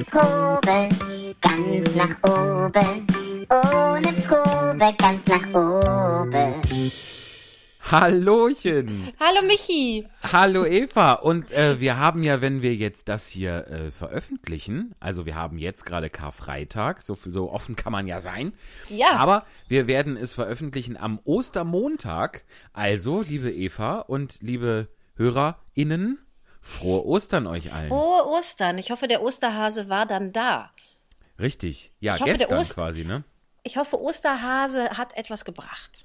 Ohne Probe, ganz nach oben. Ohne Probe, ganz nach oben. Hallochen. Hallo Michi. Hallo Eva. Und äh, wir haben ja, wenn wir jetzt das hier äh, veröffentlichen, also wir haben jetzt gerade Karfreitag, so, so offen kann man ja sein. Ja. Aber wir werden es veröffentlichen am Ostermontag. Also, liebe Eva und liebe HörerInnen, frohe Ostern euch allen. Frohe Ostern. Ich hoffe, der Osterhase war dann da. Richtig. Ja, hoffe, gestern quasi, ne? Ich hoffe, Osterhase hat etwas gebracht.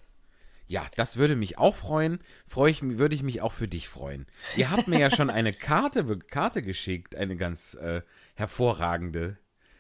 Ja, das würde mich auch freuen. Freue ich, würde ich mich auch für dich freuen. Ihr habt mir ja schon eine Karte, Karte geschickt, eine ganz äh, hervorragende.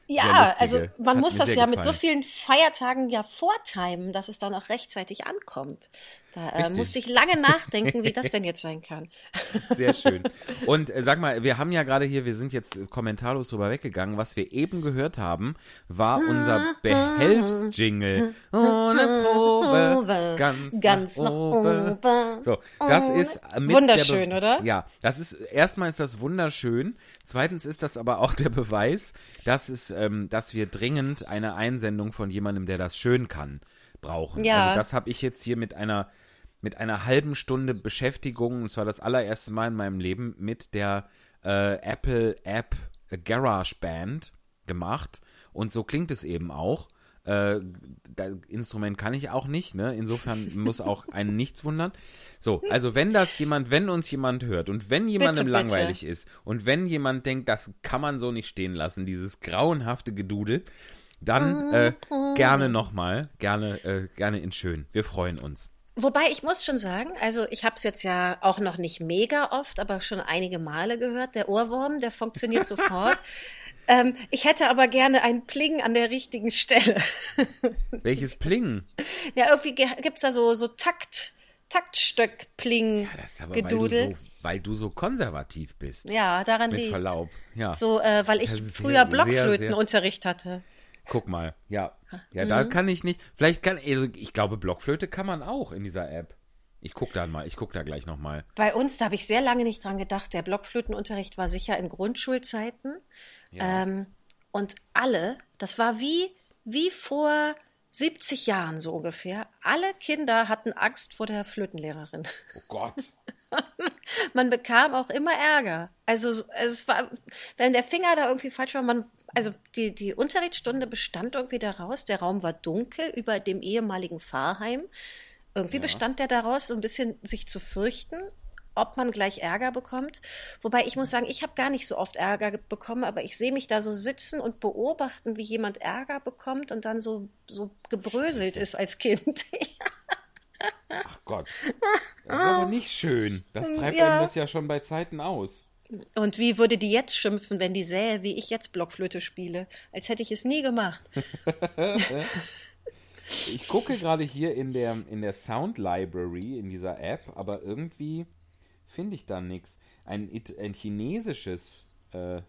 Ja, also man Hat muss das ja mit so gefallen. vielen Feiertagen ja vortimen, dass es dann auch rechtzeitig ankommt. Da äh, musste ich lange nachdenken, wie das denn jetzt sein kann. Sehr schön. Und äh, sag mal, wir haben ja gerade hier, wir sind jetzt kommentarlos drüber weggegangen. Was wir eben gehört haben, war unser Behelfsjingle. Ohne Probe, ganz, Ganz nach nach oben. oben. So, das ist mit Wunderschön, der oder? Ja, das ist erstmal ist das wunderschön. Zweitens ist das aber auch der Beweis, dass es, ähm, dass wir dringend eine Einsendung von jemandem, der das schön kann, brauchen. Ja. Also das habe ich jetzt hier mit einer mit einer halben Stunde Beschäftigung, und zwar das allererste Mal in meinem Leben, mit der äh, Apple App GarageBand gemacht. Und so klingt es eben auch. Äh, das Instrument kann ich auch nicht, ne? Insofern muss auch einen nichts wundern. So, also wenn das jemand, wenn uns jemand hört und wenn jemandem Bitte, bitte. langweilig ist und wenn jemand denkt, das kann man so nicht stehen lassen, dieses grauenhafte Gedudel, dann äh, gerne nochmal, gerne, äh, gerne in schön. Wir freuen uns. Wobei ich muss schon sagen, also ich habe es jetzt ja auch noch nicht mega oft, aber schon einige Male gehört. Der Ohrwurm, der funktioniert sofort. ähm, ich hätte aber gerne ein Pling an der richtigen Stelle. Welches Pling? ja, irgendwie ge- gibt's da so so Takt Taktstöck-Pling Ja, das ist aber, weil du, Gedudel. so, weil du so konservativ bist. Ja, daran Mit liegt. Verlaub. Ja. So, äh, weil Das ich früher sehr, Blockflötenunterricht hatte. Guck mal. Ja. Ja, da kann ich nicht. Vielleicht kann, also ich glaube, Blockflöte kann man auch in dieser App. Ich guck da mal, ich guck da gleich nochmal. Bei uns, da habe ich sehr lange nicht dran gedacht. Der Blockflötenunterricht war sicher in Grundschulzeiten. Ähm, und alle, das war wie, wie vor 70 Jahren so ungefähr. Alle Kinder hatten Angst vor der Flötenlehrerin. Oh Gott. Man bekam auch immer Ärger. Also so- es war, wenn der Finger da irgendwie falsch war, man, also die, die Unterrichtsstunde bestand irgendwie daraus, der Raum war dunkel über dem ehemaligen Pfarrheim. Irgendwie bestand der daraus, so ein bisschen sich zu fürchten, ob man gleich Ärger bekommt. Wobei ich muss sagen, ich habe gar nicht so oft Ärger ge- bekommen, aber ich sehe mich da so sitzen und beobachten, wie jemand Ärger bekommt und dann so, so gebröselt ist als Kind. Ach Gott. Das ist aber nicht schön. Das treibt Ja. einem das ja schon bei Zeiten aus. Und wie würde die jetzt schimpfen, wenn die sähe, wie ich jetzt Blockflöte spiele? Als hätte ich es nie gemacht. Ich gucke gerade hier in der, in der Sound Library in dieser App, aber irgendwie finde ich da nichts. Ein, ein chinesisches, äh,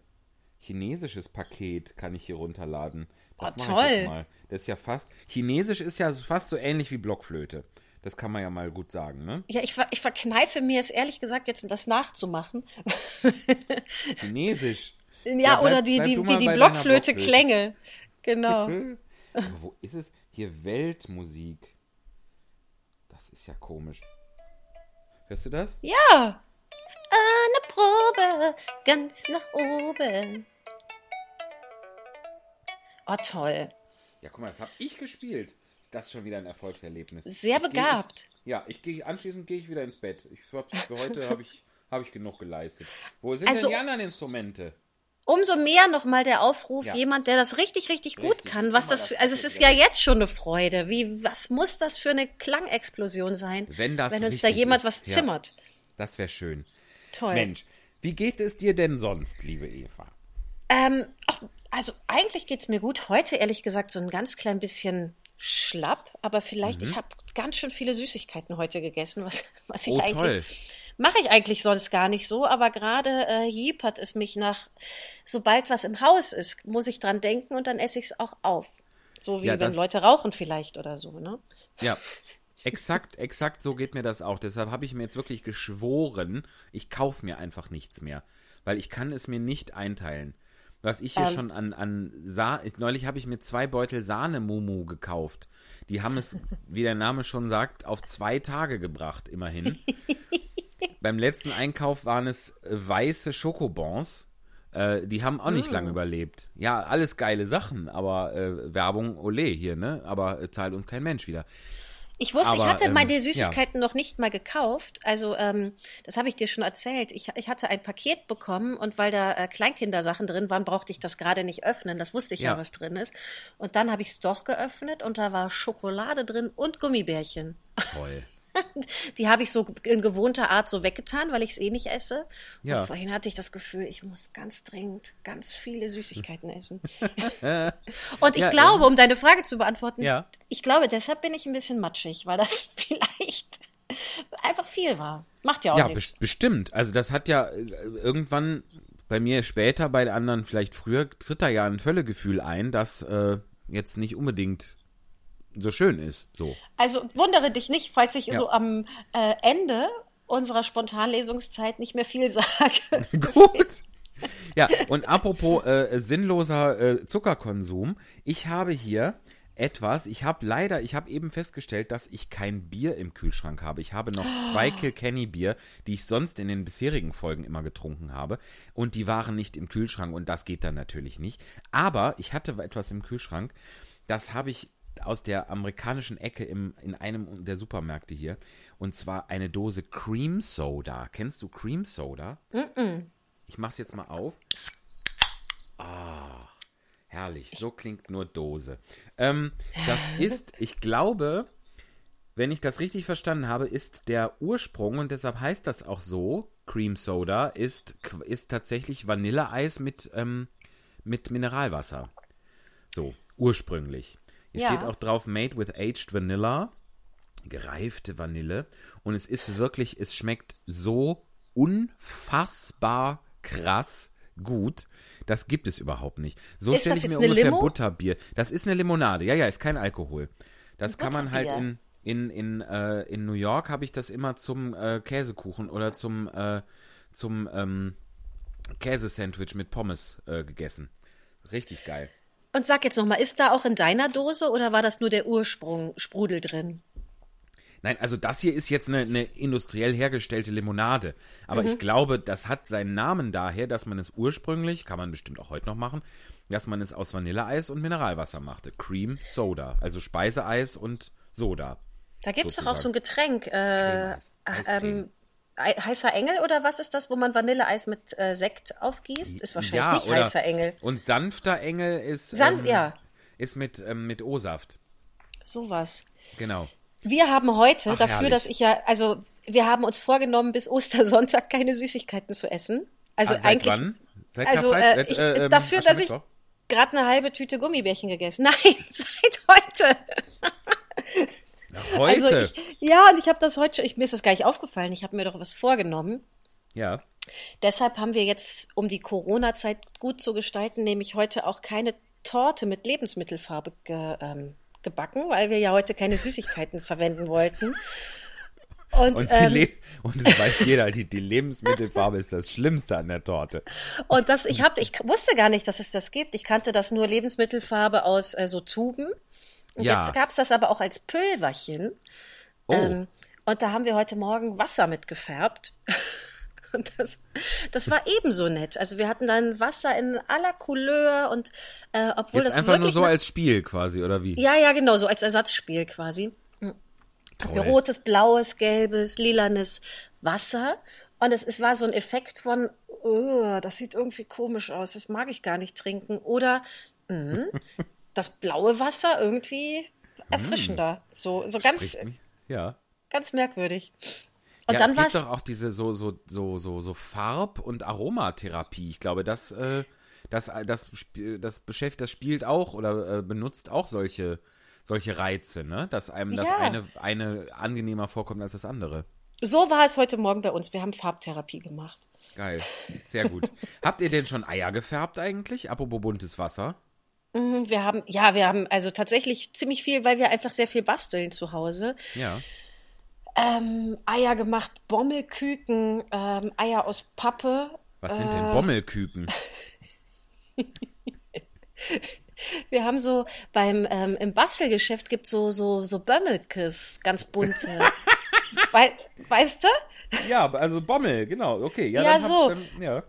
chinesisches Paket kann ich hier runterladen. Das Oh, mache ich toll. jetzt mal. Das ist ja fast, Chinesisch ist ja fast so ähnlich wie Blockflöte. Das kann man ja mal gut sagen, ne? Ja, ich, ver- ich verkneife mir es ehrlich gesagt jetzt, das nachzumachen. Chinesisch. ja, bleib- oder die, die, wie die Blockflöte. klänge. Genau. Aber wo ist es? Hier Weltmusik. Das ist ja komisch. Hörst du das? Ja. Eine Probe, ganz nach oben. Oh, toll. Ja, guck mal, das habe ich gespielt. Ist das schon wieder ein Erfolgserlebnis? Sehr begabt. Ich, ja, ich gehe anschließend gehe ich wieder ins Bett. Ich, für, für heute habe ich, hab ich genug geleistet. Wo sind Also- denn die anderen Instrumente? Umso mehr nochmal der Aufruf, Ja. jemand, der das richtig, richtig gut Richtig. kann. Was kann mal das das für, also es ist ja weg. jetzt schon eine Freude. Wie, was muss das für eine Klangexplosion sein, Wenn das wenn uns da jemand ist. was Ja. zimmert? Das wäre schön. Toll. Mensch, wie geht es dir denn sonst, liebe Eva? Ähm, ach, also eigentlich geht's mir gut. Heute ehrlich gesagt so ein ganz klein bisschen schlapp, aber vielleicht, Mhm. ich habe ganz schön viele Süßigkeiten heute gegessen, was, was ich Oh, eigentlich. toll. Mache ich eigentlich sonst gar nicht so, aber gerade äh, jiepert es mich nach, sobald was im Haus ist, muss ich dran denken und dann esse ich es auch auf. So wie Ja, wenn Leute rauchen vielleicht oder so, ne? Ja, exakt, exakt so geht mir das auch. Deshalb habe ich mir jetzt wirklich geschworen, ich kaufe mir einfach nichts mehr. Weil ich kann es mir nicht einteilen. Was ich hier schon an, an Sa neulich habe ich mir zwei Beutel Sahne-Mumu gekauft. Die haben es, wie der Name schon sagt, auf zwei Tage gebracht, immerhin. Beim letzten Einkauf waren es äh, weiße Schokobons. Äh, die haben auch nicht lange überlebt. Ja, alles geile Sachen, aber äh, Werbung, ole hier, ne? Aber äh, zahlt uns kein Mensch wieder. Ich wusste, ich Aber, hatte ähm, meine Süßigkeiten noch nicht mal gekauft. Also, ähm, das habe ich dir schon erzählt. Ich, ich hatte ein Paket bekommen und weil da äh, Kleinkindersachen drin waren, brauchte ich das gerade nicht öffnen. Das wusste ich ja, Ja. was drin ist. Und dann habe ich es doch geöffnet und da war Schokolade drin und Gummibärchen. Toll. Die habe ich so in gewohnter Art so weggetan, weil ich es eh nicht esse. Ja. Und vorhin hatte ich das Gefühl, ich muss ganz dringend ganz viele Süßigkeiten essen. Und ich Ja, glaube, um deine Frage zu beantworten, Ja. ich glaube, deshalb bin ich ein bisschen matschig, weil das vielleicht einfach viel war. Macht ja auch Ja, nichts. bes- bestimmt. Also das hat ja äh, irgendwann bei mir später, bei anderen vielleicht früher, tritt da ja ein Völlegefühl ein, das äh, jetzt nicht unbedingt so schön ist. So. Also wundere dich nicht, falls ich Ja. so am äh, Ende unserer Spontanlesungszeit nicht mehr viel sage. Gut. Ja, und apropos äh, sinnloser äh, Zuckerkonsum, ich habe hier etwas, ich habe leider, ich habe eben festgestellt, dass ich kein Bier im Kühlschrank habe. Ich habe noch zwei Kilkenny Bier, die ich sonst in den bisherigen Folgen immer getrunken habe und die waren nicht im Kühlschrank und das geht dann natürlich nicht. Aber ich hatte etwas im Kühlschrank, das habe ich aus der amerikanischen Ecke im, in einem der Supermärkte hier und zwar eine Dose Cream Soda. Kennst du Cream Soda? Ich mach's jetzt mal auf. Ah, herrlich. So klingt nur Dose. Ähm, das ist, ich glaube, wenn ich das richtig verstanden habe, ist der Ursprung und deshalb heißt das auch so, Cream Soda, ist, ist tatsächlich Vanilleeis mit, ähm, mit Mineralwasser. So, ursprünglich. Hier Ja. steht auch drauf, made with aged vanilla, gereifte Vanille. Und es ist wirklich, es schmeckt so unfassbar krass gut. Das gibt es überhaupt nicht. So Ist stelle ich mir ungefähr Limo? Butterbier. Das ist eine Limonade. Ja, ja, ist kein Alkohol. Das kann man halt in, in, in, äh, in New York habe ich das immer zum äh, Käsekuchen oder zum, äh, zum ähm, Käsesandwich mit Pommes äh, gegessen. Richtig geil. Und sag jetzt nochmal, ist da auch in deiner Dose oder war das nur der Ursprung Sprudel drin? Nein, also das hier ist jetzt eine, eine industriell hergestellte Limonade. Aber Mhm. ich glaube, das hat seinen Namen daher, dass man es ursprünglich, kann man bestimmt auch heute noch machen, dass man es aus Vanilleeis und Mineralwasser machte. Cream Soda. Also Speiseeis und Soda. Da gibt es doch auch so ein. Getränk. Äh, ähm, heißer Engel oder was ist das, wo man Vanilleeis mit äh, Sekt aufgießt? Ist wahrscheinlich Ja, nicht heißer Engel. Und sanfter Engel ist, San- ähm, ja. ist mit, ähm, mit O-Saft. Sowas. Genau. Wir haben heute, Ach, dafür, herrlich. dass ich ja, also wir haben uns vorgenommen, bis Ostersonntag keine Süßigkeiten zu essen. Also Ah, seit eigentlich. wann? Seit Also äh, ich, äh, ähm, dafür, dass ich gerade eine halbe Tüte Gummibärchen gegessen. Nein, seit heute. Heute? Also ich, ja, und ich habe das heute schon, ich, mir ist das gar nicht aufgefallen. Ich habe mir doch was vorgenommen. ja. Deshalb haben wir jetzt, um die Corona-Zeit gut zu gestalten, nämlich heute auch keine Torte mit Lebensmittelfarbe ge, ähm, gebacken, weil wir ja heute keine Süßigkeiten verwenden wollten. Und, Und, die ähm, und das weiß jeder, die, die Lebensmittelfarbe ist das Schlimmste an der Torte. und das, ich hab, ich wusste gar nicht, dass es das gibt. Ich kannte das nur Lebensmittelfarbe aus äh, so Tuben. Und Ja. jetzt gab's das aber auch als Pülverchen. Oh, Ähm, und da haben wir heute Morgen Wasser mitgefärbt. Und das, das war ebenso nett. Also wir hatten dann Wasser in aller Couleur und äh, obwohl jetzt das einfach nur so als Spiel quasi, oder wie? ja, ja, genau, so als Ersatzspiel quasi. Toll. Wir rotes, blaues, gelbes, lilanes Wasser. Und es, es war so ein Effekt von, oh, das sieht irgendwie komisch aus, das mag ich gar nicht trinken. Oder mh, das blaue Wasser irgendwie erfrischender. So, so ganz. Ja. ganz merkwürdig. Und ja, dann es gibt doch auch diese so, so, so, so, so Farb- und Aromatherapie. Ich glaube, das, äh, das, das, sp- das beschäftigt, das spielt auch oder äh, benutzt auch solche, solche Reize, ne? Dass einem das Ja. eine, eine angenehmer vorkommt als das andere. So war es heute Morgen bei uns. Wir haben Farbtherapie gemacht. Geil. Sehr gut. Habt ihr denn schon Eier gefärbt eigentlich? Apropos buntes Wasser. Mhm, Wir haben, ja, wir haben also tatsächlich ziemlich viel, weil wir einfach sehr viel basteln zu Hause. Ja. Ähm, Eier gemacht, Bommelküken, ähm, Eier aus Pappe. Was sind Äh. denn Bommelküken? Wir haben so beim ähm, im Bastelgeschäft gibt so so so Bömmelkes, ganz bunte. Wei weißt du? Ja, also Bommel, genau. Okay, ja, Ja, dann hab- so. Dann, ja.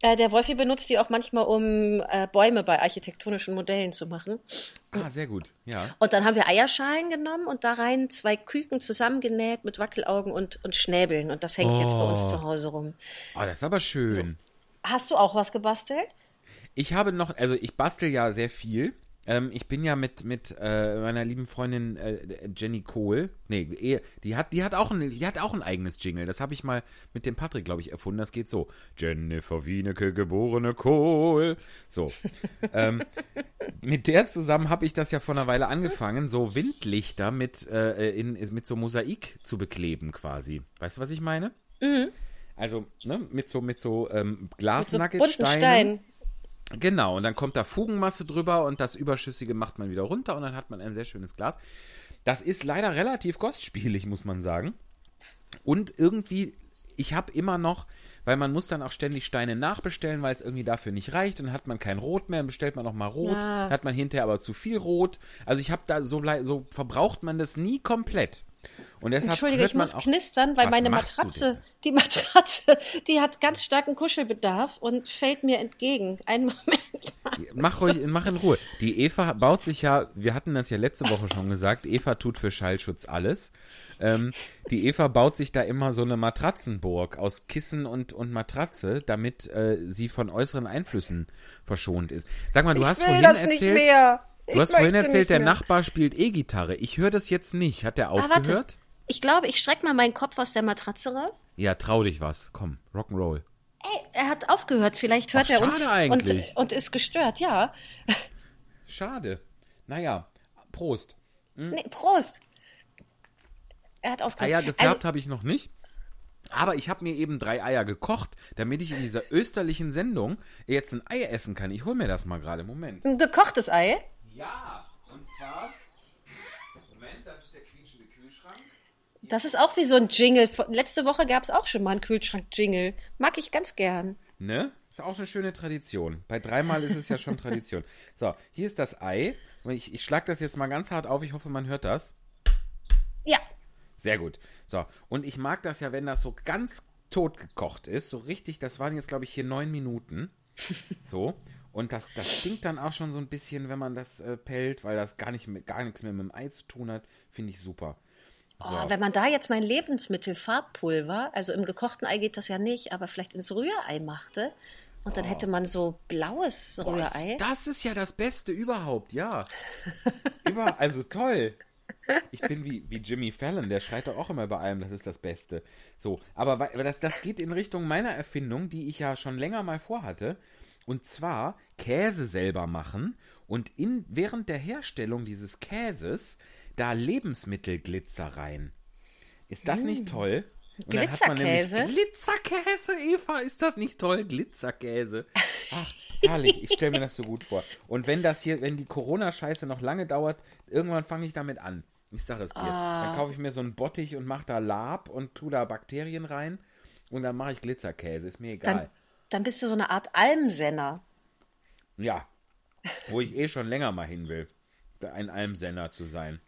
Äh, der Wolfi benutzt die auch manchmal, um äh, Bäume bei architektonischen Modellen zu machen. Ah, sehr gut. Ja. Und dann haben wir Eierschalen genommen und da rein zwei Küken zusammengenäht mit Wackelaugen und, und Schnäbeln. Und das hängt jetzt bei uns Oh. zu Hause rum. Oh, das ist aber schön. Hast du auch was gebastelt? Ich habe noch, also ich bastel ja sehr viel. Ähm, ich bin ja mit, mit äh, meiner lieben Freundin äh, Jenny Kohl, nee, eh, die hat, die hat auch ein, die hat auch ein eigenes Jingle. Das habe ich mal mit dem Patrick, glaube ich, erfunden. Das geht so. Jennifer Wieneke, geborene Kohl. So. ähm, mit der zusammen habe ich das ja vor einer Weile angefangen, so Windlichter mit, äh, in, mit so Mosaik zu bekleben quasi. Weißt du, was ich meine? Also, ne, mit so, mit so ähm, Mhm. Mit so Glasnuggetsteinen. bunten Steinen. Genau, und dann kommt da Fugenmasse drüber und das Überschüssige macht man wieder runter und dann hat man ein sehr schönes Glas. Das ist leider relativ kostspielig, muss man sagen. Und irgendwie, ich habe immer noch, weil man muss dann auch ständig Steine nachbestellen, weil es irgendwie dafür nicht reicht. Dann hat man kein Rot mehr, dann bestellt man noch mal Rot. Ja. Dann hat man hinterher aber zu viel Rot. Also ich habe da so, so verbraucht man das nie komplett. Und deshalb Entschuldige, hört ich muss auch, knistern, weil meine Matratze, die Matratze, die hat ganz starken Kuschelbedarf und fällt mir entgegen. Einen Moment. Mach ruhig, mach in Ruhe. Die Eva baut sich ja, wir hatten das ja letzte Woche schon gesagt, Eva tut für Schallschutz alles. Ähm, die Eva baut sich da immer so eine Matratzenburg aus Kissen und, und Matratze, damit äh, sie von äußeren Einflüssen verschont ist. Sag mal, du hast vorhin erzählt, mehr. du hast vorhin erzählt, der Nachbar spielt E-Gitarre. Ich höre das jetzt nicht. Hat der Ah, warte. aufgehört? Ich glaube, ich strecke mal meinen Kopf aus der Matratze raus. Ja, trau dich was. Komm, Rock'n'Roll. Ey, er hat aufgehört. Vielleicht hört Ach, er uns schade eigentlich. Und, und ist gestört, ja. Schade. Naja, Prost. Nee, Prost. Er hat aufgehört. Eier gefärbt also, habe ich noch nicht. Aber ich habe mir eben drei Eier gekocht, damit ich in dieser österlichen Sendung jetzt ein Ei essen kann. Ich hole mir das mal gerade. Moment. ein gekochtes Ei. Ja, und zwar. Moment, das ist der quietschende Kühlschrank. Das ist auch wie so ein Jingle. Letzte Woche gab es auch schon mal einen Kühlschrank-Jingle. Mag ich ganz gern. Ne? Ist auch eine schöne Tradition. Bei dreimal ist es ja schon Tradition. So, hier ist das Ei. Und ich, ich schlage das jetzt mal ganz hart auf. Ich hoffe, man hört das. Ja. Sehr gut. So, und ich mag das ja, wenn das so ganz tot gekocht ist. So richtig, das waren jetzt, glaube ich, hier neun Minuten. So. Und das, das stinkt dann auch schon so ein bisschen, wenn man das äh, pellt, weil das gar, nicht mit, gar nichts mehr mit dem Ei zu tun hat. Finde ich super. So. Oh, wenn man da jetzt mein Lebensmittel Farbpulver, also im gekochten Ei geht das ja nicht, aber vielleicht ins Rührei machte und dann hätte man so blaues Boah, das, Rührei. das ist ja das Beste überhaupt, ja. Über, also toll. Ich bin wie, wie Jimmy Fallon, der schreit doch auch immer bei allem, das ist das Beste. So, aber das, das geht in Richtung meiner Erfindung, die ich ja schon länger mal vorhatte. Und zwar Käse selber machen und in, während der Herstellung dieses Käses da Lebensmittelglitzer rein. Ist das nicht toll? Und Glitzerkäse? Glitzerkäse, Eva, ist das nicht toll? Glitzerkäse. Ach, herrlich, ich stelle mir das so gut vor. Und wenn das hier, wenn die Corona-Scheiße noch lange dauert, irgendwann fange ich damit an. Ich sage es dir. Dann kaufe ich mir so einen Bottich und mache da Lab und tue da Bakterien rein und dann mache ich Glitzerkäse. Ist mir egal. Dann, dann bist du so eine Art Almsenner. Ja. Wo ich eh schon länger mal hin will. Ein Almsender zu sein.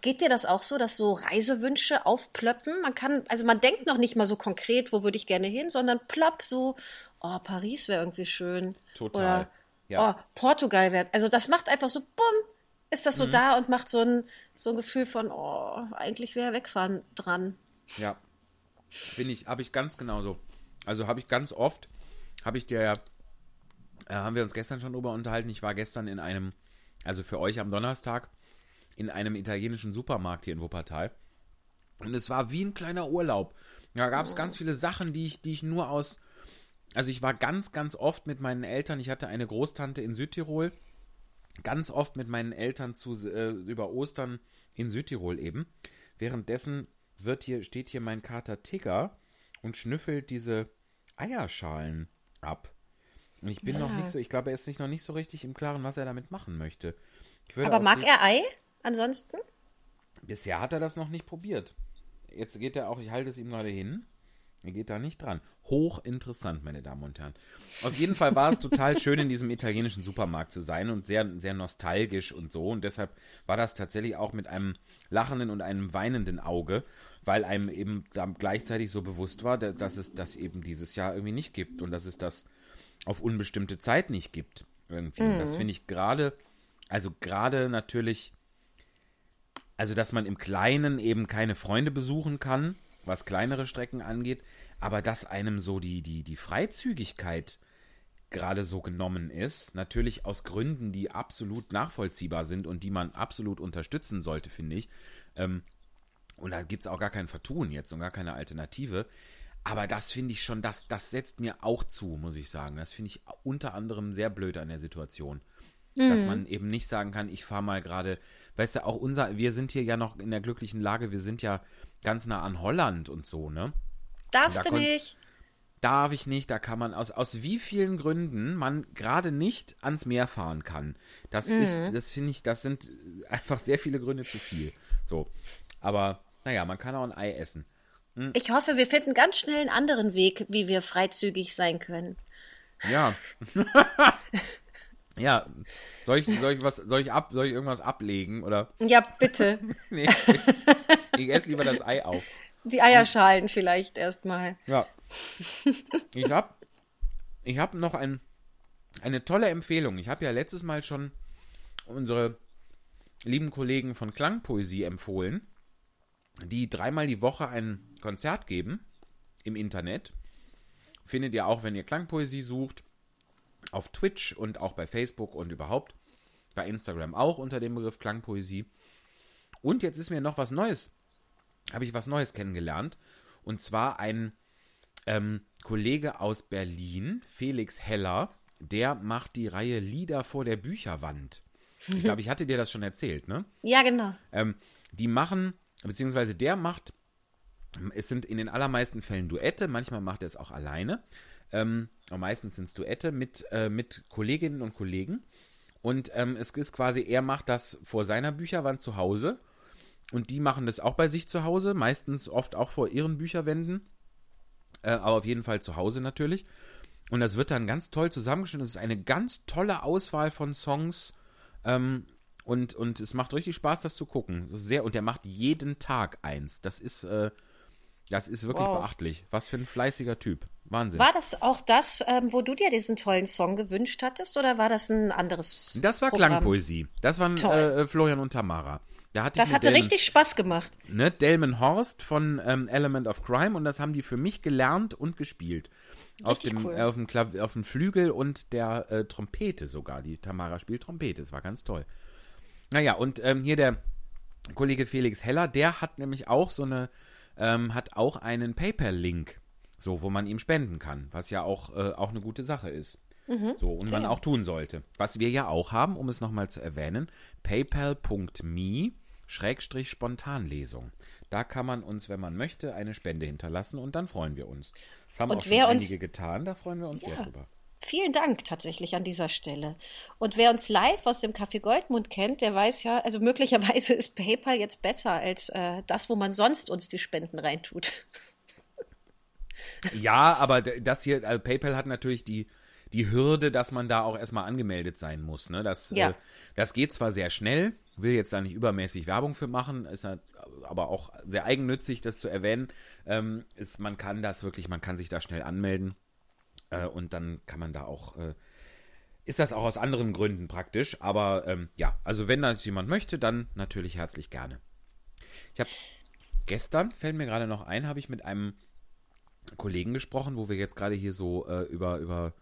Geht dir das auch so, dass so Reisewünsche aufplöppen? Man kann, also man denkt noch nicht mal so konkret, wo würde ich gerne hin, sondern plopp so, oh, Paris wäre irgendwie schön. Total, Oder ja. oh, Portugal wäre. Also das macht einfach so, bumm, ist das so Mhm. da und macht so ein, so ein Gefühl von, oh, eigentlich wäre wegfahren dran. Ja. Bin ich, habe ich ganz genauso. Also habe ich ganz oft, habe ich dir ja, äh, haben wir uns gestern schon drüber unterhalten. Ich war gestern in einem, also für euch am Donnerstag, in einem italienischen Supermarkt hier in Wuppertal. Und es war wie ein kleiner Urlaub. Da gab es ganz viele Sachen, die ich, die ich nur aus. Also ich war ganz, ganz oft mit meinen Eltern. Ich hatte eine Großtante in Südtirol. Ganz oft mit meinen Eltern zu, äh, über Ostern in Südtirol eben. Währenddessen wird hier, steht hier mein Kater Tigger und schnüffelt diese Eierschalen ab. Und ich bin Ja. noch nicht so, ich glaube, er ist sich noch nicht so richtig im Klaren, was er damit machen möchte. Aber mag er Ei ansonsten? Bisher hat er das noch nicht probiert. Jetzt geht er auch, ich halte es ihm gerade hin. Er geht da nicht dran. Hochinteressant, meine Damen und Herren. Auf jeden Fall war es total schön, in diesem italienischen Supermarkt zu sein und sehr, sehr nostalgisch und so. Und deshalb war das tatsächlich auch mit einem lachenden und einem weinenden Auge, weil einem eben gleichzeitig so bewusst war, dass, es das eben dieses Jahr irgendwie nicht gibt und dass es das auf unbestimmte Zeit nicht gibt. Irgendwie. Und das finde ich gerade, also gerade natürlich, also dass man im Kleinen eben keine Freunde besuchen kann, was kleinere Strecken angeht, aber dass einem so die, die, die Freizügigkeit gerade so genommen ist, natürlich aus Gründen, die absolut nachvollziehbar sind und die man absolut unterstützen sollte, finde ich. Ähm, und da gibt es auch gar kein Vertun jetzt und gar keine Alternative. Aber das finde ich schon, das, das setzt mir auch zu, muss ich sagen. Das finde ich unter anderem sehr blöd an der Situation. Dass man eben nicht sagen kann, ich fahre mal gerade, weißt du, auch unser, wir sind hier ja noch in der glücklichen Lage, wir sind ja ganz nah an Holland und so, ne? Darfst Da du nicht? Darf ich nicht, da kann man aus, aus wie vielen Gründen man gerade nicht ans Meer fahren kann. Das ist, das finde ich, das sind einfach sehr viele Gründe zu viel. So. Aber, naja, man kann auch ein Ei essen. Ich hoffe, wir finden ganz schnell einen anderen Weg, wie wir freizügig sein können. Ja. ja. Soll ich, soll ich was, soll ich ab, soll ich irgendwas ablegen oder? Ja, bitte. Nee, ich, ich esse lieber das Ei auf. Die Eierschalen vielleicht erstmal. Ja. Ich habe ich hab noch ein, eine tolle Empfehlung. Ich habe ja letztes Mal schon unsere lieben Kollegen von Klangpoesie empfohlen, die dreimal die Woche ein Konzert geben im Internet. Findet ihr auch, wenn ihr Klangpoesie sucht, auf Twitch und auch bei Facebook und überhaupt. Bei Instagram auch unter dem Begriff Klangpoesie. Und jetzt ist mir noch was Neues, habe ich was Neues kennengelernt. Und zwar ein ähm, Kollege aus Berlin, Felix Heller, der macht die Reihe Lieder vor der Bücherwand. Ich glaube, ich hatte dir das schon erzählt, ne? Ja, genau. Ähm, die machen, beziehungsweise der macht, es sind in den allermeisten Fällen Duette, manchmal macht er es auch alleine. Ähm, meistens sind es Duette mit, äh, mit Kolleginnen und Kollegen. Und ähm, es ist quasi, er macht das vor seiner Bücherwand zu Hause. Und die machen das auch bei sich zu Hause, meistens oft auch vor ihren Bücherwänden. Äh, aber auf jeden Fall zu Hause natürlich. Und das wird dann ganz toll zusammengeschnitten. Es ist eine ganz tolle Auswahl von Songs. Ähm, und, und es macht richtig Spaß, das zu gucken. Sehr, und der macht jeden Tag eins. Das ist, äh, das ist wirklich Wow. beachtlich. Was für ein fleißiger Typ. Wahnsinn. War das auch das, ähm, wo du dir diesen tollen Song gewünscht hattest, oder war das ein anderes? das war Programm? Klangpoesie. Das waren Toll. äh, Florian und Tamara. Da hatte Das hatte Delmen- richtig Spaß gemacht. ne, Delmen Horst von ähm, Element of Crime und das haben die für mich gelernt und gespielt. Auf dem, cool. äh, auf, dem Klav auf dem Flügel und der äh, Trompete sogar. Die Tamara spielt Trompete, es war ganz toll. Naja, und ähm, hier der Kollege Felix Heller, der hat nämlich auch so eine, ähm, hat auch einen PayPal-Link, so, wo man ihm spenden kann, was ja auch, äh, auch eine gute Sache ist. So, und man auch tun sollte. Was wir ja auch haben, um es nochmal zu erwähnen, paypal.me Schrägstrich Spontanlesung. Da kann man uns, wenn man möchte, eine Spende hinterlassen und dann freuen wir uns. Das haben Und auch schon uns- einige getan, da freuen wir uns sehr Ja. drüber. Vielen Dank tatsächlich an dieser Stelle. Und wer uns live aus dem Café Goldmund kennt, der weiß ja, also möglicherweise ist PayPal jetzt besser als äh, das, wo man sonst uns die Spenden reintut. Ja, aber das hier, also PayPal hat natürlich die, die Hürde, dass man da auch erstmal angemeldet sein muss. Ne? Das, Ja. äh, das geht zwar sehr schnell, will jetzt da nicht übermäßig Werbung für machen, ist halt aber auch sehr eigennützig, das zu erwähnen. Ähm, ist, man kann das wirklich, man kann sich da schnell anmelden äh, und dann kann man da auch, äh, ist das auch aus anderen Gründen praktisch. Aber ähm, ja, also wenn das jemand möchte, dann natürlich herzlich gerne. Ich habe gestern, fällt mir gerade noch ein, habe ich mit einem Kollegen gesprochen, wo wir jetzt gerade hier so äh, über, über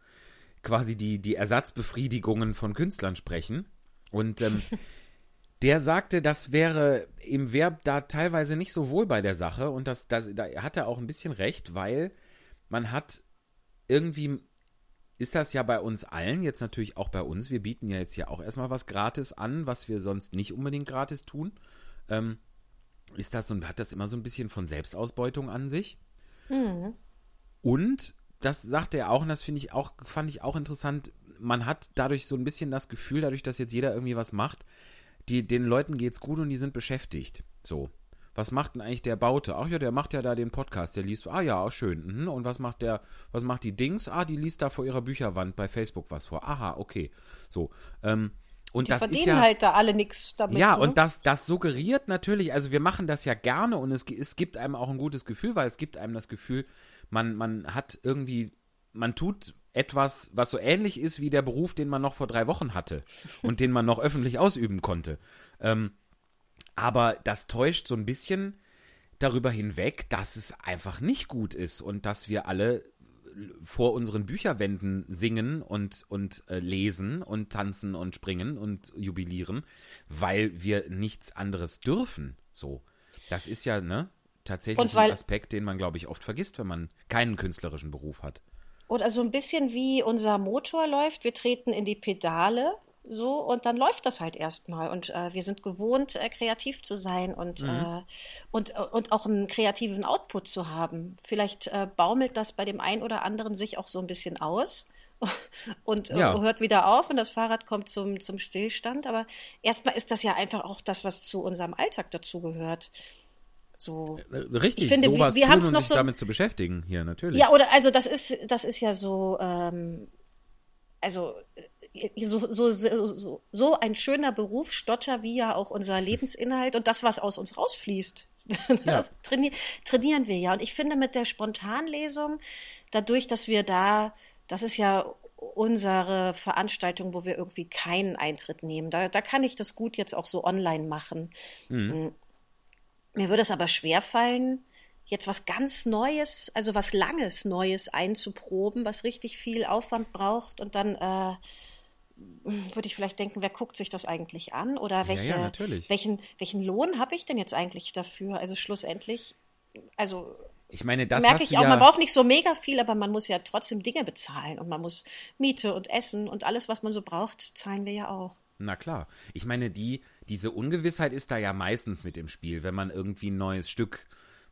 quasi die, die Ersatzbefriedigungen von Künstlern sprechen. Und ähm, der sagte, das wäre, ihm wäre da teilweise nicht so wohl bei der Sache. Und das, das, da hat er auch ein bisschen recht, weil man hat irgendwie, ist das ja bei uns allen, jetzt natürlich auch bei uns, wir bieten ja jetzt ja auch erstmal was gratis an, was wir sonst nicht unbedingt gratis tun. Ähm, ist das so, hat das immer so ein bisschen von Selbstausbeutung an sich? Und das sagte er auch, und das finde ich auch, fand ich auch interessant. Man hat dadurch so ein bisschen das Gefühl, dadurch, dass jetzt jeder irgendwie was macht, die, den Leuten geht's gut und die sind beschäftigt. So. was macht denn eigentlich der Baute? Ach ja, der macht ja da den Podcast, der liest, ah ja, schön. Mhm. Und was macht der, was macht die Dings? Ah, die liest da vor ihrer Bücherwand bei Facebook was vor. Aha, okay. So. Ähm, und Die das verdienen ist ja, halt da alle nichts damit. ja, ne? und das, das suggeriert natürlich, also wir machen das ja gerne und es, es gibt einem auch ein gutes Gefühl, weil es gibt einem das Gefühl, man, man hat irgendwie, man tut etwas, was so ähnlich ist wie der Beruf, den man noch vor drei Wochen hatte und den man noch öffentlich ausüben konnte. Ähm, aber das täuscht so ein bisschen darüber hinweg, dass es einfach nicht gut ist und dass wir alle vor unseren Bücherwänden singen und, und äh, lesen und tanzen und springen und jubilieren, weil wir nichts anderes dürfen. So. Das ist ja, ne? Tatsächlich ein Aspekt, den man, glaube ich, oft vergisst, wenn man keinen künstlerischen Beruf hat. Oder so ein bisschen wie unser Motor läuft. Wir treten in die Pedale so und dann läuft das halt erstmal. Und äh, wir sind gewohnt, äh, kreativ zu sein und, äh, und, äh, und auch einen kreativen Output zu haben. Vielleicht äh, baumelt das bei dem einen oder anderen sich auch so ein bisschen aus. Und äh, Ja. hört wieder auf und das Fahrrad kommt zum, zum Stillstand. Aber erstmal ist das ja einfach auch das, was zu unserem Alltag dazugehört. So. Richtig, Ich finde, wir- sowas wir tun haben's und noch sich so- damit zu beschäftigen hier, natürlich. Ja, oder also das ist, das ist ja so, ähm, also so, so, so, so, ein schöner Beruf, Stotter, wie ja auch unser Lebensinhalt und das, was aus uns rausfließt. Das traini trainieren wir ja. Und ich finde mit der Spontanlesung, dadurch, dass wir da, das ist ja unsere Veranstaltung, wo wir irgendwie keinen Eintritt nehmen. Da, da kann ich das gut jetzt auch so online machen. Mir würde es aber schwerfallen, jetzt was ganz Neues, also was Langes Neues einzuproben, was richtig viel Aufwand braucht und dann äh, würde ich vielleicht denken, wer guckt sich das eigentlich an oder welche, ja, natürlich. welchen, welchen Lohn habe ich denn jetzt eigentlich dafür? Also schlussendlich, also Ich meine, das merke ich auch, ja, man braucht nicht so mega viel, aber man muss ja trotzdem Dinge bezahlen und man muss Miete und Essen und alles, was man so braucht, zahlen wir ja auch. Na klar. Ich meine, die, diese Ungewissheit ist da ja meistens mit im Spiel, wenn man irgendwie ein neues Stück,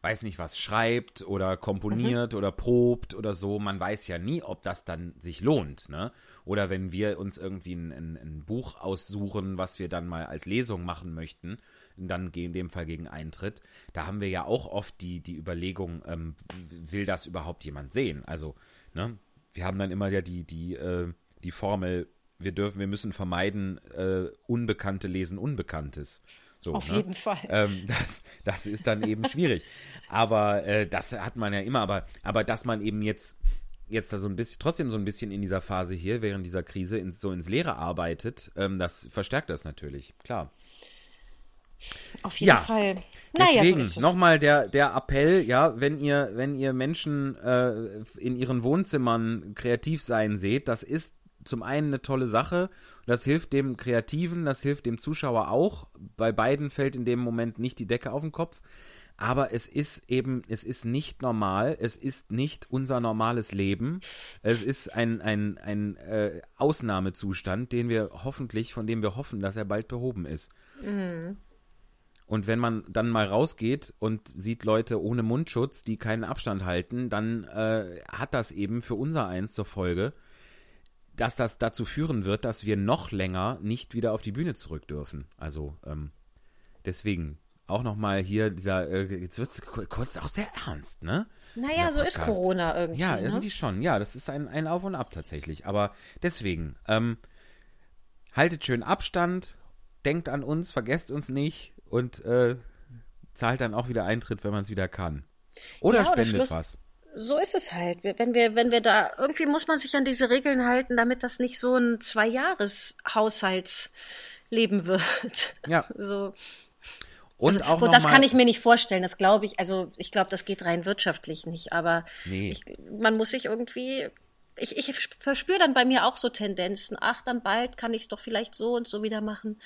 weiß nicht was, schreibt oder komponiert oder probt oder so. Man weiß ja nie, ob das dann sich lohnt, ne? Oder wenn wir uns irgendwie ein, ein, ein Buch aussuchen, was wir dann mal als Lesung machen möchten, dann in dem Fall gegen Eintritt, da haben wir ja auch oft die, die Überlegung, ähm, will das überhaupt jemand sehen? Also, ne? Wir haben dann immer ja die, die, äh, die Formel, wir dürfen, wir müssen vermeiden, äh, Unbekannte lesen Unbekanntes. So, Auf ne? jeden Fall. Ähm, das, das ist dann eben schwierig. Aber äh, das hat man ja immer, aber, aber dass man eben jetzt, jetzt da so ein bisschen, trotzdem so ein bisschen in dieser Phase hier, während dieser Krise, ins, so ins Leere arbeitet, ähm, das verstärkt das natürlich, klar. Auf jeden Ja. Fall. Naja, Deswegen so nochmal der, der Appell, ja, wenn ihr, wenn ihr Menschen äh, in ihren Wohnzimmern kreativ sein seht, das ist zum einen eine tolle Sache. Das hilft dem Kreativen, das hilft dem Zuschauer auch. Bei beiden fällt in dem Moment nicht die Decke auf den Kopf. Aber es ist eben, es ist nicht normal, es ist nicht unser normales Leben. Es ist ein, ein, ein äh, Ausnahmezustand, den wir hoffentlich, von dem wir hoffen, dass er bald behoben ist. Und wenn man dann mal rausgeht und sieht Leute ohne Mundschutz, die keinen Abstand halten, dann äh, hat das eben für unser eins zur Folge, dass das dazu führen wird, dass wir noch länger nicht wieder auf die Bühne zurück dürfen. Also ähm, deswegen auch nochmal hier dieser, äh, jetzt wird es kurz auch sehr ernst, ne? Naja, so ist. Corona irgendwie. Ja, ne? irgendwie schon. Ja, das ist ein, ein Auf und Ab tatsächlich. Aber deswegen, ähm, haltet schön Abstand, denkt an uns, vergesst uns nicht und äh, zahlt dann auch wieder Eintritt, wenn man es wieder kann. Oder Ja, oder spendet Schluss- was. So ist es halt. Wenn wir, wenn wir da, irgendwie muss man sich an diese Regeln halten, damit das nicht so ein Zwei-Jahres-Haushaltsleben wird. Ja. So. Und also, auch noch das mal, kann ich mir nicht vorstellen, das glaube ich, also ich glaube, das geht rein wirtschaftlich nicht, aber Nee. ich, man muss sich irgendwie, ich, ich verspüre dann bei mir auch so Tendenzen, ach, dann bald kann ich es doch vielleicht so und so wieder machen.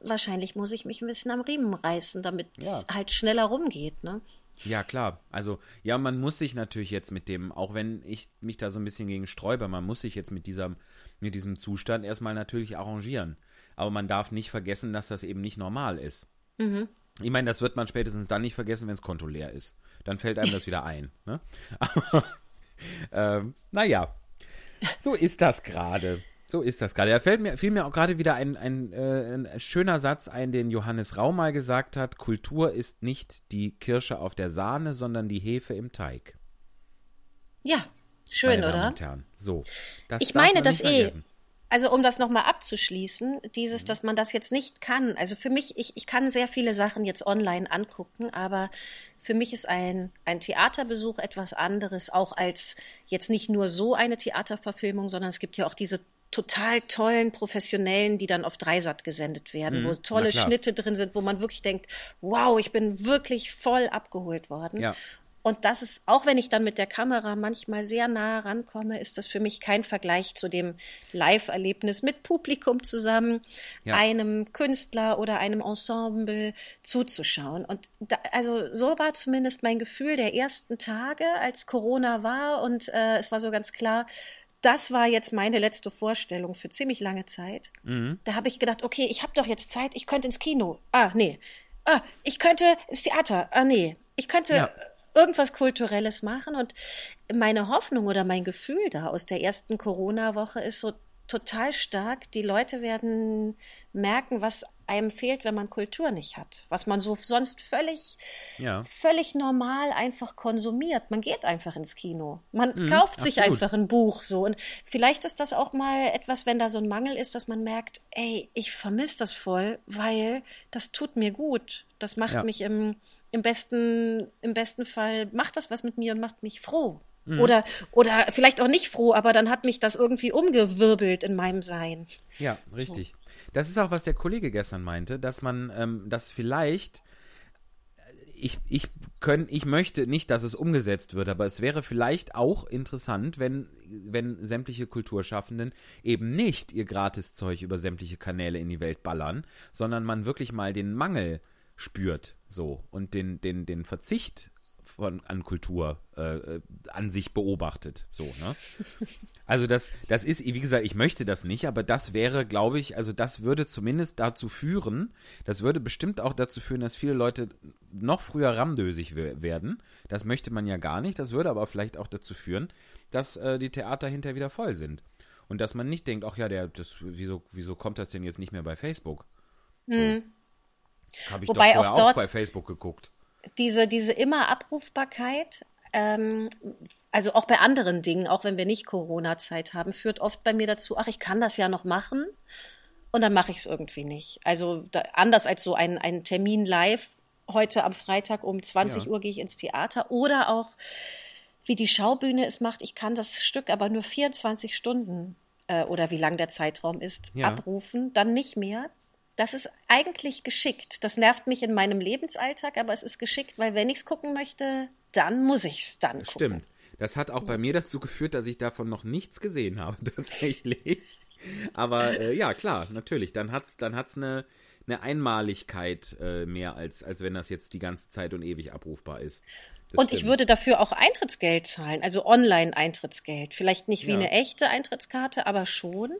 Wahrscheinlich muss ich mich ein bisschen am Riemen reißen, damit Ja. es halt schneller rumgeht, ne? Ja, klar. Also, ja, man muss sich natürlich jetzt mit dem, auch wenn ich mich da so ein bisschen gegen sträube, man muss sich jetzt mit dieser, mit diesem Zustand erstmal natürlich arrangieren. Aber man darf nicht vergessen, dass das eben nicht normal ist. Ich meine, das wird man spätestens dann nicht vergessen, wenn das Konto leer ist. Dann fällt einem das wieder ein. Ne? Aber, ähm, naja, so ist das gerade. So ist das gerade. Da fällt mir, fiel mir auch gerade wieder ein, ein, äh, ein schöner Satz ein, den Johannes Rau mal gesagt hat. Kultur ist nicht die Kirsche auf der Sahne, sondern die Hefe im Teig. Ja, schön, meine Damen oder? und Herren. So. Das Ich meine das eh. Also um das nochmal abzuschließen, Mhm. dieses, dass man das jetzt nicht kann. Also für mich, ich, ich kann sehr viele Sachen jetzt online angucken, aber für mich ist ein, ein Theaterbesuch etwas anderes, auch als jetzt nicht nur so eine Theaterverfilmung, sondern es gibt ja auch diese total tollen Professionellen, die dann auf Dreisat gesendet werden, wo Mhm. na tolle. Schnitte drin sind, wo man wirklich denkt, wow, ich bin wirklich voll abgeholt worden. Ja. Und das ist, auch wenn ich dann mit der Kamera manchmal sehr nah rankomme, ist das für mich kein Vergleich zu dem Live-Erlebnis mit Publikum zusammen, Ja. einem Künstler oder einem Ensemble zuzuschauen. Und da, also so war zumindest mein Gefühl der ersten Tage, als Corona war. Und äh, es war so ganz klar, das war jetzt meine letzte Vorstellung für ziemlich lange Zeit. Mhm. Da habe ich gedacht, okay, ich habe doch jetzt Zeit, ich könnte ins Kino. Ah, nee. Ah, ich könnte ins Theater. Ah, nee. Ich könnte Ja. irgendwas Kulturelles machen. Und meine Hoffnung oder mein Gefühl da aus der ersten Corona-Woche ist so total stark. Die Leute werden merken, was einem fehlt, wenn man Kultur nicht hat. Was man so sonst völlig, Ja. völlig normal einfach konsumiert. Man geht einfach ins Kino. Man kauft sich Mhm, absolut. einfach ein Buch so. Und vielleicht ist das auch mal etwas, wenn da so ein Mangel ist, dass man merkt, ey, ich vermisse das voll, weil das tut mir gut. Das macht Ja. mich im, im besten, im besten Fall, macht das was mit mir und macht mich froh. Mhm. Oder, oder vielleicht auch nicht froh, aber dann hat mich das irgendwie umgewirbelt in meinem Sein. Ja, richtig. Das ist auch, was der Kollege gestern meinte, dass man ähm, das vielleicht, ich, ich, können, ich möchte nicht, dass es umgesetzt wird, aber es wäre vielleicht auch interessant, wenn, wenn sämtliche Kulturschaffenden eben nicht ihr Gratiszeug über sämtliche Kanäle in die Welt ballern, sondern man wirklich mal den Mangel spürt, so, und den, den, den Verzicht von, an Kultur äh, äh, an sich beobachtet, so, ne? Also das, das ist, wie gesagt, ich möchte das nicht, aber das wäre, glaube ich, also das würde zumindest dazu führen, das würde bestimmt auch dazu führen, dass viele Leute noch früher ramdösig we- werden. Das möchte man ja gar nicht. Das würde aber vielleicht auch dazu führen, dass äh, die Theater hinterher wieder voll sind. Und dass man nicht denkt, ach ja, der, das, wieso, wieso kommt das denn jetzt nicht mehr bei Facebook? So. Habe ich Wobei doch vorher auch auch, dort- bei Facebook geguckt. Diese, diese immer Abrufbarkeit, ähm, also auch bei anderen Dingen, auch wenn wir nicht Corona-Zeit haben, führt oft bei mir dazu, ach, ich kann das ja noch machen und dann mache ich es irgendwie nicht. Also da, anders als so ein, ein Termin live, heute am Freitag um 20 Ja. Uhr gehe ich ins Theater oder auch wie die Schaubühne es macht, ich kann das Stück aber nur 24 Stunden äh, oder wie lang der Zeitraum ist, Ja. abrufen, dann nicht mehr. Das ist eigentlich geschickt. Das nervt mich in meinem Lebensalltag, aber es ist geschickt, weil wenn ich es gucken möchte, dann muss ich es dann gucken. Stimmt. Das hat auch bei mir dazu geführt, dass ich davon noch nichts gesehen habe, tatsächlich. Aber äh, ja, klar, natürlich. Dann hat's, dann hat's eine, eine Einmaligkeit äh, mehr, als, als wenn das jetzt die ganze Zeit und ewig abrufbar ist. Und ich würde dafür auch Eintrittsgeld zahlen, also Online-Eintrittsgeld. Vielleicht nicht wie Ja. eine echte Eintrittskarte, aber schon.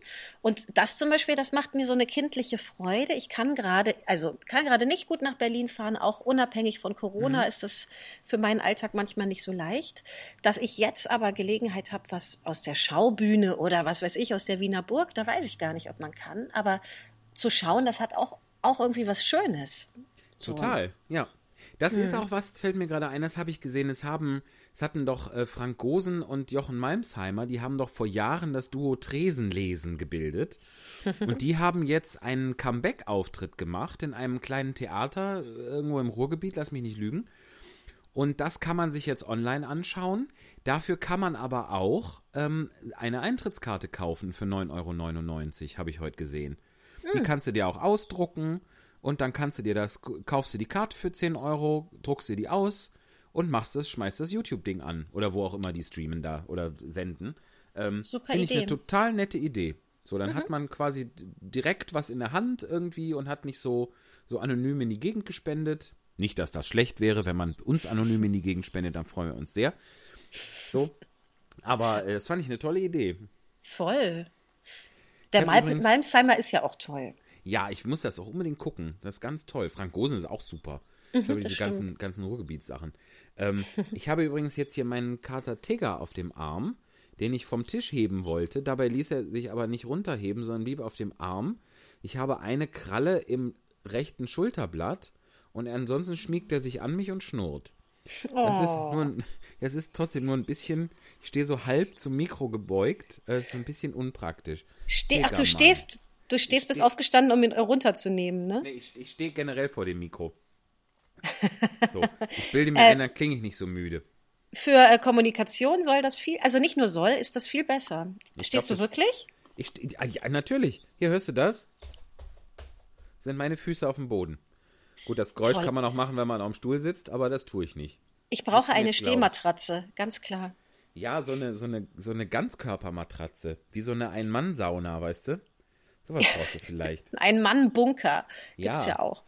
Und das zum Beispiel, das macht mir so eine kindliche Freude. Ich kann gerade, also kann gerade nicht gut nach Berlin fahren, auch unabhängig von Corona ist das für meinen Alltag manchmal nicht so leicht. Dass ich jetzt aber Gelegenheit habe, was aus der Schaubühne oder was weiß ich, aus der Wiener Burg, da weiß ich gar nicht, ob man kann. Aber zu schauen, das hat auch, auch irgendwie was Schönes. So. Total, ja. Das Hm. ist auch was, fällt mir gerade ein, das habe ich gesehen. Es haben, es hatten doch äh, Frank Gosen und Jochen Malmsheimer, die haben doch vor Jahren das Duo Tresenlesen gebildet. und die haben jetzt einen Comeback-Auftritt gemacht in einem kleinen Theater äh, irgendwo im Ruhrgebiet, lass mich nicht lügen. Und das kann man sich jetzt online anschauen. Dafür kann man aber auch ähm, eine Eintrittskarte kaufen für 9,99 Euro, habe ich heute gesehen. Die kannst du dir auch ausdrucken und dann kannst du dir das, kaufst du die Karte für 10 Euro, druckst dir die aus und machst das, schmeißt das YouTube-Ding an. Oder wo auch immer die streamen da oder senden. Ähm, Super Finde ich eine total nette Idee. So, dann hat man quasi direkt was in der Hand irgendwie und hat nicht so, so anonym in die Gegend gespendet. Nicht, dass das schlecht wäre, wenn man uns anonym in die Gegend spendet, dann freuen wir uns sehr. So. Aber äh, das fand ich eine tolle Idee. Voll. Der hab Mal übrigens- Malmsheimer ist ja auch toll. Ja, ich muss das auch unbedingt gucken. Das ist ganz toll. Frank Gosen ist auch super. Ich habe diese stimmt. ganzen, ganzen Ruhrgebietssachen. Ähm, ich habe übrigens jetzt hier meinen Kater Tigger auf dem Arm. den ich vom Tisch heben wollte. Dabei ließ er sich aber nicht runterheben, sondern blieb auf dem Arm. Ich habe eine Kralle im rechten Schulterblatt und ansonsten schmiegt er sich an mich und schnurrt. Es ist, Oh. nur ein, es ist trotzdem nur ein bisschen, ich stehe so halb zum Mikro gebeugt, es ist ein bisschen unpraktisch. Ste Ach, du stehst, du stehst bis aufgestanden, um ihn runterzunehmen, ne? Nee, ich, ich stehe generell vor dem Mikro. So, ich bilde mir Äh, ein, dann klinge ich nicht so müde. Für äh, Kommunikation soll das viel, also nicht nur soll, ist das viel besser. Ich Stehst glaub, du wirklich? Ich ja, natürlich. Hier hörst du das? Sind meine Füße auf dem Boden. Gut, das Geräusch Toll. kann man auch machen, wenn man auf dem Stuhl sitzt, aber das tue ich nicht. Ich brauche eine. Stehmatratze, ganz klar. Ja, so eine, so eine, so eine Ganzkörpermatratze. Wie so eine Ein-Mann-Sauna, weißt du? Sowas brauchst du vielleicht. Ein Mann-Bunker gibt's Ja. ja auch.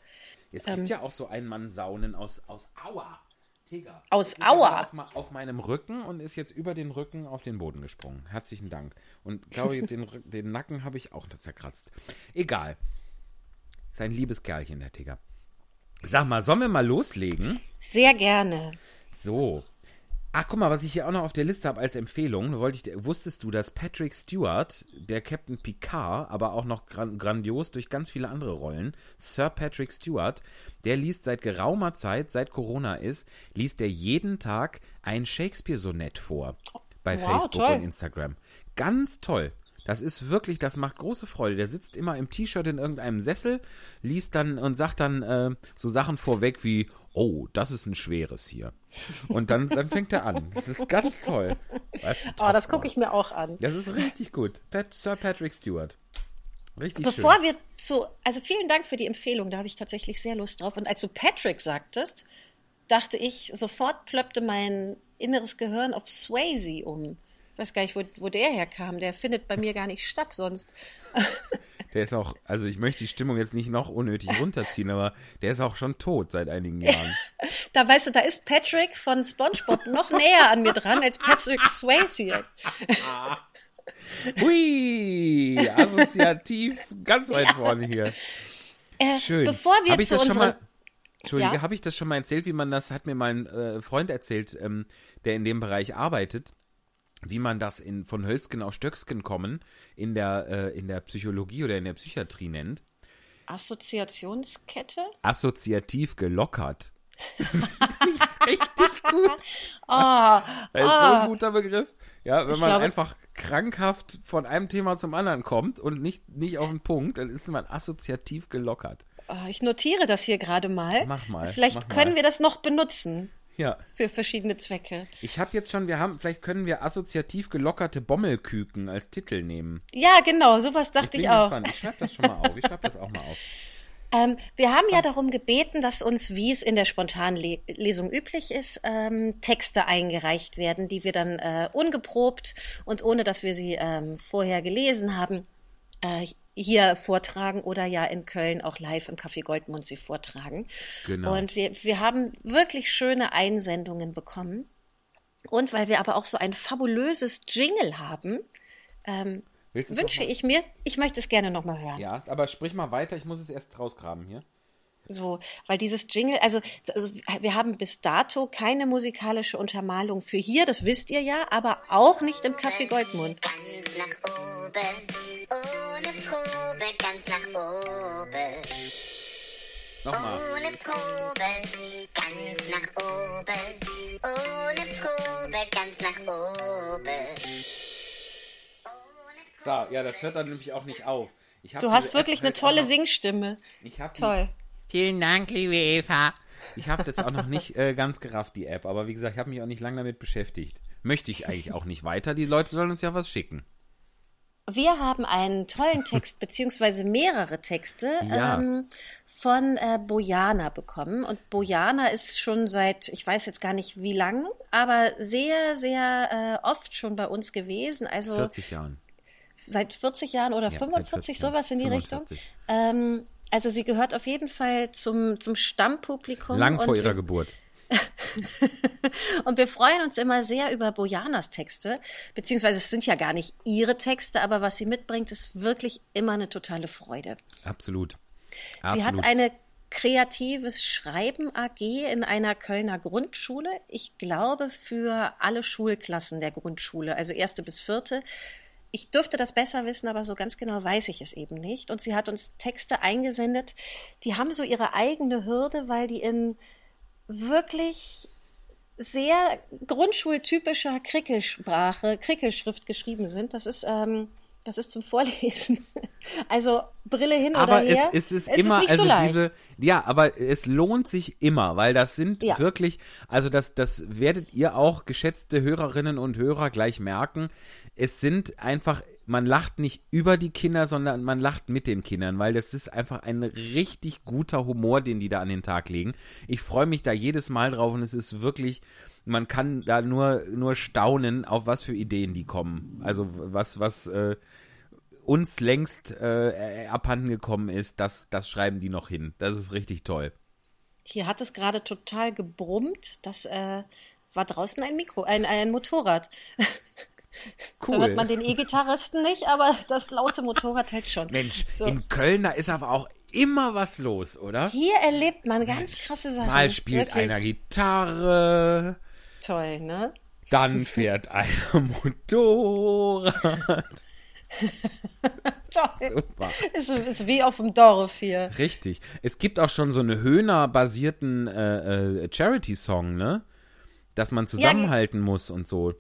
Es Ähm. gibt ja auch so Ein-Mann-Saunen aus, aus Aua. Digga. Aus Aua? Auf, auf meinem Rücken und ist jetzt über den Rücken auf den Boden gesprungen. Herzlichen Dank. Und glaube ich, den, den Nacken habe ich auch zerkratzt. Egal. Ist ein liebes Kerlchen, der Tigger. Sag mal, sollen wir mal loslegen? Sehr gerne. So. Ach, guck mal, was ich hier auch noch auf der Liste habe als Empfehlung. Wollte ich, wusstest du, dass Patrick Stewart, der Captain Picard, aber auch noch gran grandios durch ganz viele andere Rollen, Sir Patrick Stewart, der liest seit geraumer Zeit, seit Corona ist, liest er jeden Tag ein Shakespeare-Sonett vor. Bei Wow, Facebook toll. und Instagram. Ganz toll. Das ist wirklich, das macht große Freude. Der sitzt immer im T-Shirt in irgendeinem Sessel, liest dann und sagt dann äh, so Sachen vorweg wie, oh, das ist ein schweres hier. Und dann, dann fängt er an. Das ist ganz toll. Das, ist Oh, das gucke ich mir auch an. Das ist richtig gut. Pat, Sir Patrick Stewart. Richtig Bevor schön. wir zu, also vielen Dank für die Empfehlung, da habe ich tatsächlich sehr Lust drauf. Und als du Patrick sagtest, dachte ich, sofort plöppte mein inneres Gehirn auf Swayze um. Ich weiß gar nicht, wo, wo der herkam. Der findet bei mir gar nicht statt sonst. Der ist auch, also ich möchte die Stimmung jetzt nicht noch unnötig runterziehen, aber der ist auch schon tot seit einigen Jahren. Da weißt du, da ist Patrick von SpongeBob noch näher an mir dran als Patrick Swayze. Hui, assoziativ, ganz weit vorne hier. Äh, Schön. Bevor wir Hab ich zu das schon mal, Entschuldige, Ja? habe ich das schon mal erzählt, wie man das, hat mir mein äh, Freund erzählt, ähm, der in dem Bereich arbeitet, wie man das in, von Hölzgen auf Stöcksken kommen in der, äh, in der Psychologie oder in der Psychiatrie nennt. Assoziationskette? Assoziativ gelockert. Richtig gut. Oh, Das ist so ein guter Begriff. Ja, wenn Ich man glaube- einfach krankhaft von einem Thema zum anderen kommt und nicht, nicht auf den Punkt, dann ist man assoziativ gelockert. oh, ich notiere das hier gerade mal. Mach mal, Vielleicht mach können mal. wir das noch benutzen Ja. für verschiedene Zwecke. Ich habe jetzt schon, wir haben, vielleicht können wir assoziativ gelockerte Bommelküken als Titel nehmen. Ja, genau, sowas Ich dachte bin ich, auch. gespannt. Ich schreibe das schon mal auf. Ich schreibe das auch mal auf. Ähm, wir haben ja darum gebeten, dass uns, wie es in der spontanen Le Lesung üblich ist, ähm, Texte eingereicht werden, die wir dann äh, ungeprobt und ohne dass wir sie ähm, vorher gelesen haben, äh, hier vortragen oder ja in Köln auch live im Café Goldmund sie vortragen. Genau. Und wir, wir haben wirklich schöne Einsendungen bekommen. Und weil wir aber auch so ein fabulöses Jingle haben, es wünsche ich mir, ich möchte es gerne nochmal hören. Ja, aber sprich mal weiter. Ich muss es erst rausgraben hier. So, weil dieses Jingle, also, also wir haben bis dato keine musikalische Untermalung für hier, das wisst ihr ja, aber auch nicht im Café Goldmund. Ganz nach oben, ohne Probe, ganz nach oben. Nochmal. Ohne Probe, ganz nach oben. Ohne Probe, ganz nach oben. So, ja, das hört dann nämlich auch nicht auf. Du hast App wirklich eine halt tolle noch- Singstimme. Ich hab die- Toll. Vielen Dank, liebe Eva. Ich habe das auch noch nicht äh, ganz gerafft, die App. Aber wie gesagt, ich habe mich auch nicht lange damit beschäftigt. Möchte ich eigentlich auch nicht weiter. Die Leute sollen uns ja was schicken. Wir haben einen tollen Text, beziehungsweise mehrere Texte Ja. ähm, von äh, Bojana bekommen. Und Bojana ist schon seit, ich weiß jetzt gar nicht wie lang, aber sehr, sehr äh, oft schon bei uns gewesen. Also 40 Jahren. seit 40 Jahren oder Ja, seit 45, 40 Jahren. sowas in die 45. Richtung. Ähm, also sie gehört auf jeden Fall zum, zum Stammpublikum. Lang vor ihrer Geburt. Und wir freuen uns immer sehr über Bojanas Texte, beziehungsweise es sind ja gar nicht ihre Texte, aber was sie mitbringt, ist wirklich immer eine totale Freude. Absolut. Sie hat Absolut. eine kreatives Schreiben AG in einer Kölner Grundschule. Ich glaube für alle Schulklassen der Grundschule, also erste bis vierte. Ich dürfte das besser wissen, aber so ganz genau weiß ich es eben nicht. Und sie hat uns Texte eingesendet, die haben so ihre eigene Hürde, weil die in wirklich sehr grundschultypischer Krickelsprache, Krickelschrift geschrieben sind. Das ist ähm, das ist zum Vorlesen. Also Brille hin aber oder her. es, es ist es immer, ist also so leicht. diese, ja, aber es lohnt sich immer, weil das sind Ja. wirklich, also das, das werdet ihr auch, geschätzte Hörerinnen und Hörer, gleich merken. Es sind einfach, man lacht nicht über die Kinder, sondern man lacht mit den Kindern, weil das ist einfach ein richtig guter Humor, den die da an den Tag legen. Ich freue mich da jedes Mal drauf und es ist wirklich, man kann da nur, nur staunen, auf was für Ideen die kommen. Also was, was, äh, uns längst äh, abhanden gekommen ist, das, das schreiben die noch hin. Das ist richtig toll. Hier hat es gerade total gebrummt. Das äh, war draußen ein Mikro, ein, ein Motorrad. Da hört man den E-Gitarristen nicht, aber das laute Motorrad hält schon. Mensch, So. in Köln, da ist aber auch immer was los, oder? Hier erlebt man ganz krasse Sachen. Mal spielt Wirklich einer Gitarre, Toll, ne? dann fährt einer Motorrad. Super. Ist, ist wie auf dem Dorf hier. Richtig. Es gibt auch schon so einen Höhner-basierten äh, äh, Charity-Song, ne? Dass man zusammenhalten muss und so.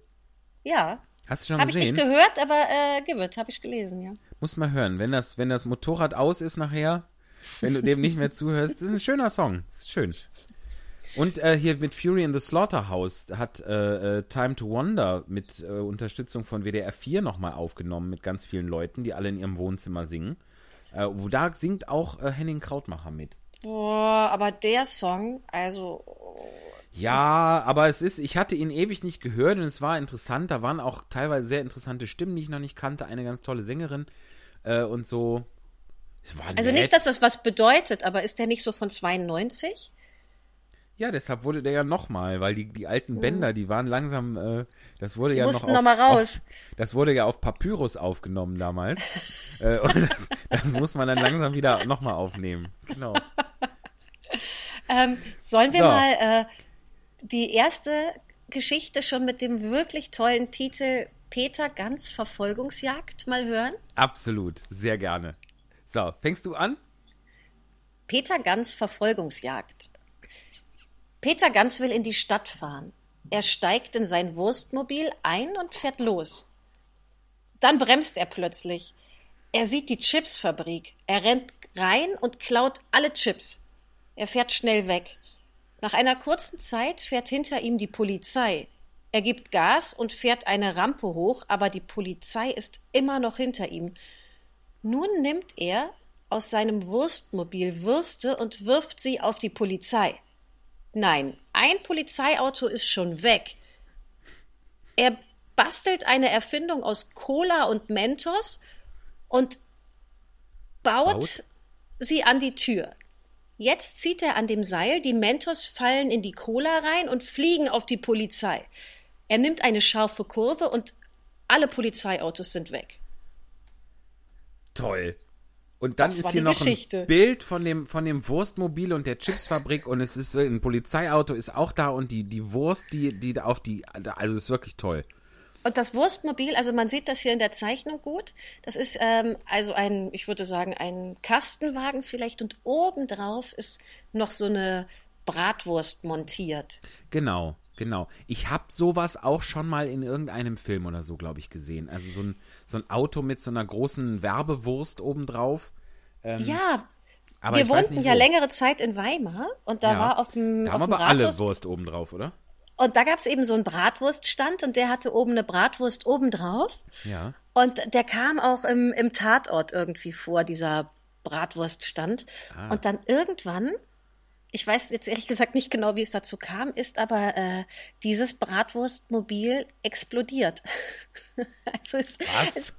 Ja. Hast du schon Habe ich gesehen? nicht gehört, aber äh, give it, habe ich gelesen, ja. Muss mal hören. Wenn das, wenn das Motorrad aus ist nachher, wenn du dem nicht mehr zuhörst, ist ein schöner Song. Ist schön. Und äh, hier mit Fury in the Slaughterhouse hat äh, äh, Time to Wonder mit äh, Unterstützung von WDR 4 nochmal aufgenommen mit ganz vielen Leuten, die alle in ihrem Wohnzimmer singen. Äh, wo da singt auch äh, Henning Krautmacher mit. Boah, aber der Song, also Ja, aber es ist, ich hatte ihn ewig nicht gehört und es war interessant. Da waren auch teilweise sehr interessante Stimmen, die ich noch nicht kannte. Eine ganz tolle Sängerin und so. Es war Also nett. nicht, dass das was bedeutet, aber ist der nicht so von 92? Ja, deshalb wurde der ja nochmal, weil die, die alten Bänder, die waren langsam, äh, das wurde ja noch auf, noch mal raus. Auf, das wurde ja auf Papyrus aufgenommen damals. äh, und das, das muss man dann langsam wieder nochmal aufnehmen. Genau. Ähm, sollen wir So. mal äh, die erste Geschichte schon mit dem wirklich tollen Titel Peter Ganz Verfolgungsjagd mal hören? Absolut. Sehr gerne. So, fängst du an? Peter Ganz Verfolgungsjagd. Peter Ganz will in die Stadt fahren. Er steigt in sein Wurstmobil ein und fährt los. Dann bremst er plötzlich. Er sieht die Chipsfabrik. Er rennt rein und klaut alle Chips. Er fährt schnell weg. Nach einer kurzen Zeit fährt hinter ihm die Polizei. Er gibt Gas und fährt eine Rampe hoch, aber die Polizei ist immer noch hinter ihm. Nun nimmt er aus seinem Wurstmobil Würste und wirft sie auf die Polizei. Nein, ein Polizeiauto ist schon weg. Er bastelt eine Erfindung aus Cola und Mentos und baut, Baut? sie an die Tür. Jetzt zieht er an dem Seil, die Mentos fallen in die Cola rein und fliegen auf die Polizei. Er nimmt eine scharfe Kurve und alle Polizeiautos sind weg. Toll. Und dann Das ist hier noch Geschichte. ein Bild von dem, von dem Wurstmobil und der Chipsfabrik und es ist so, ein Polizeiauto ist auch da und die, die Wurst, die, die da auf die, also ist wirklich toll. Und das Wurstmobil, also man sieht das hier in der Zeichnung gut. Das ist ähm, also ein, ich würde sagen, ein Kastenwagen vielleicht und obendrauf ist noch so eine Bratwurst montiert. Genau, genau. Ich habe sowas auch schon mal in irgendeinem Film oder so, glaube ich, gesehen. Also so ein, so ein Auto mit so einer großen Werbewurst obendrauf. ja, Ähm, Aber wir wohnten nicht ja wo. längere Zeit in Weimar und da Ja. war auf dem, Da haben aber alle Rathaus Wurst obendrauf, oder? und da gab es eben so einen Bratwurststand und der hatte oben eine Bratwurst obendrauf. Ja. Und der kam auch im, im Tatort irgendwie vor, dieser Bratwurststand. Ah. Und dann irgendwann, ich weiß jetzt ehrlich gesagt nicht genau, wie es dazu kam, ist aber äh, dieses Bratwurstmobil explodiert. also es? Es,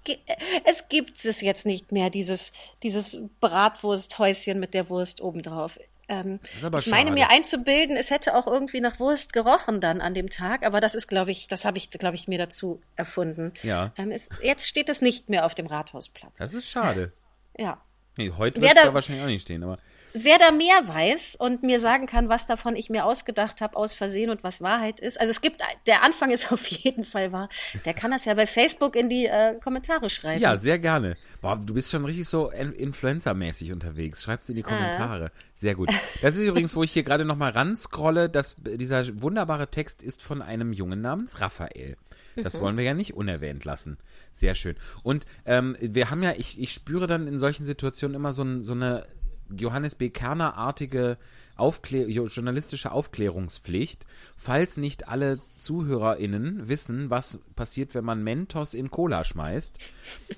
es gibt es jetzt nicht mehr, dieses, dieses Bratwursthäuschen mit der Wurst obendrauf. Ähm, ich meine mir einzubilden, es hätte auch irgendwie nach Wurst gerochen dann an dem Tag, aber das ist, glaube ich, das habe ich, glaube ich, mir dazu erfunden. Ja. Ähm, es, jetzt steht es nicht mehr auf dem Rathausplatz. Das ist schade. Ja. Nee, heute wird es da- da wahrscheinlich auch nicht stehen, aber wer da mehr weiß und mir sagen kann, was davon ich mir ausgedacht habe, aus Versehen und was Wahrheit ist. Also es gibt, der Anfang ist auf jeden Fall wahr. Der kann das ja bei Facebook in die äh, Kommentare schreiben. Ja, sehr gerne. Boah, du bist schon richtig so in- Influencer-mäßig unterwegs. Schreib's in die Kommentare. Sehr gut. Das ist übrigens, wo ich hier gerade nochmal ranscrolle, dass dieser wunderbare Text ist von einem Jungen namens Raphael. Das wollen wir ja nicht unerwähnt lassen. Sehr schön. Und ähm, wir haben ja, ich, ich spüre dann in solchen Situationen immer so, ein, so eine Johannes B. Kerner-artige Aufklär jo- journalistische Aufklärungspflicht, falls nicht alle ZuhörerInnen wissen, was passiert, wenn man Mentos in Cola schmeißt,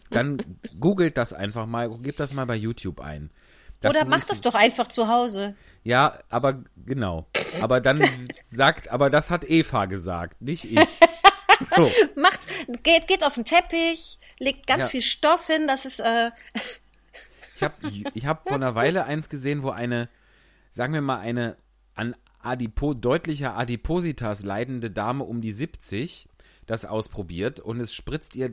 dann googelt das einfach mal, gebt das mal bei YouTube ein. Das Oder mach muss- das doch einfach zu Hause. Ja, aber genau. Aber dann sagt, aber das hat Eva gesagt, nicht ich. So. Macht, geht, geht auf den Teppich, legt ganz Ja. viel Stoff hin, das ist, äh, Ich habe ich hab vor einer Weile eins gesehen, wo eine, sagen wir mal, eine an Adipo, deutlicher Adipositas leidende Dame um die 70 das ausprobiert und es spritzt ihr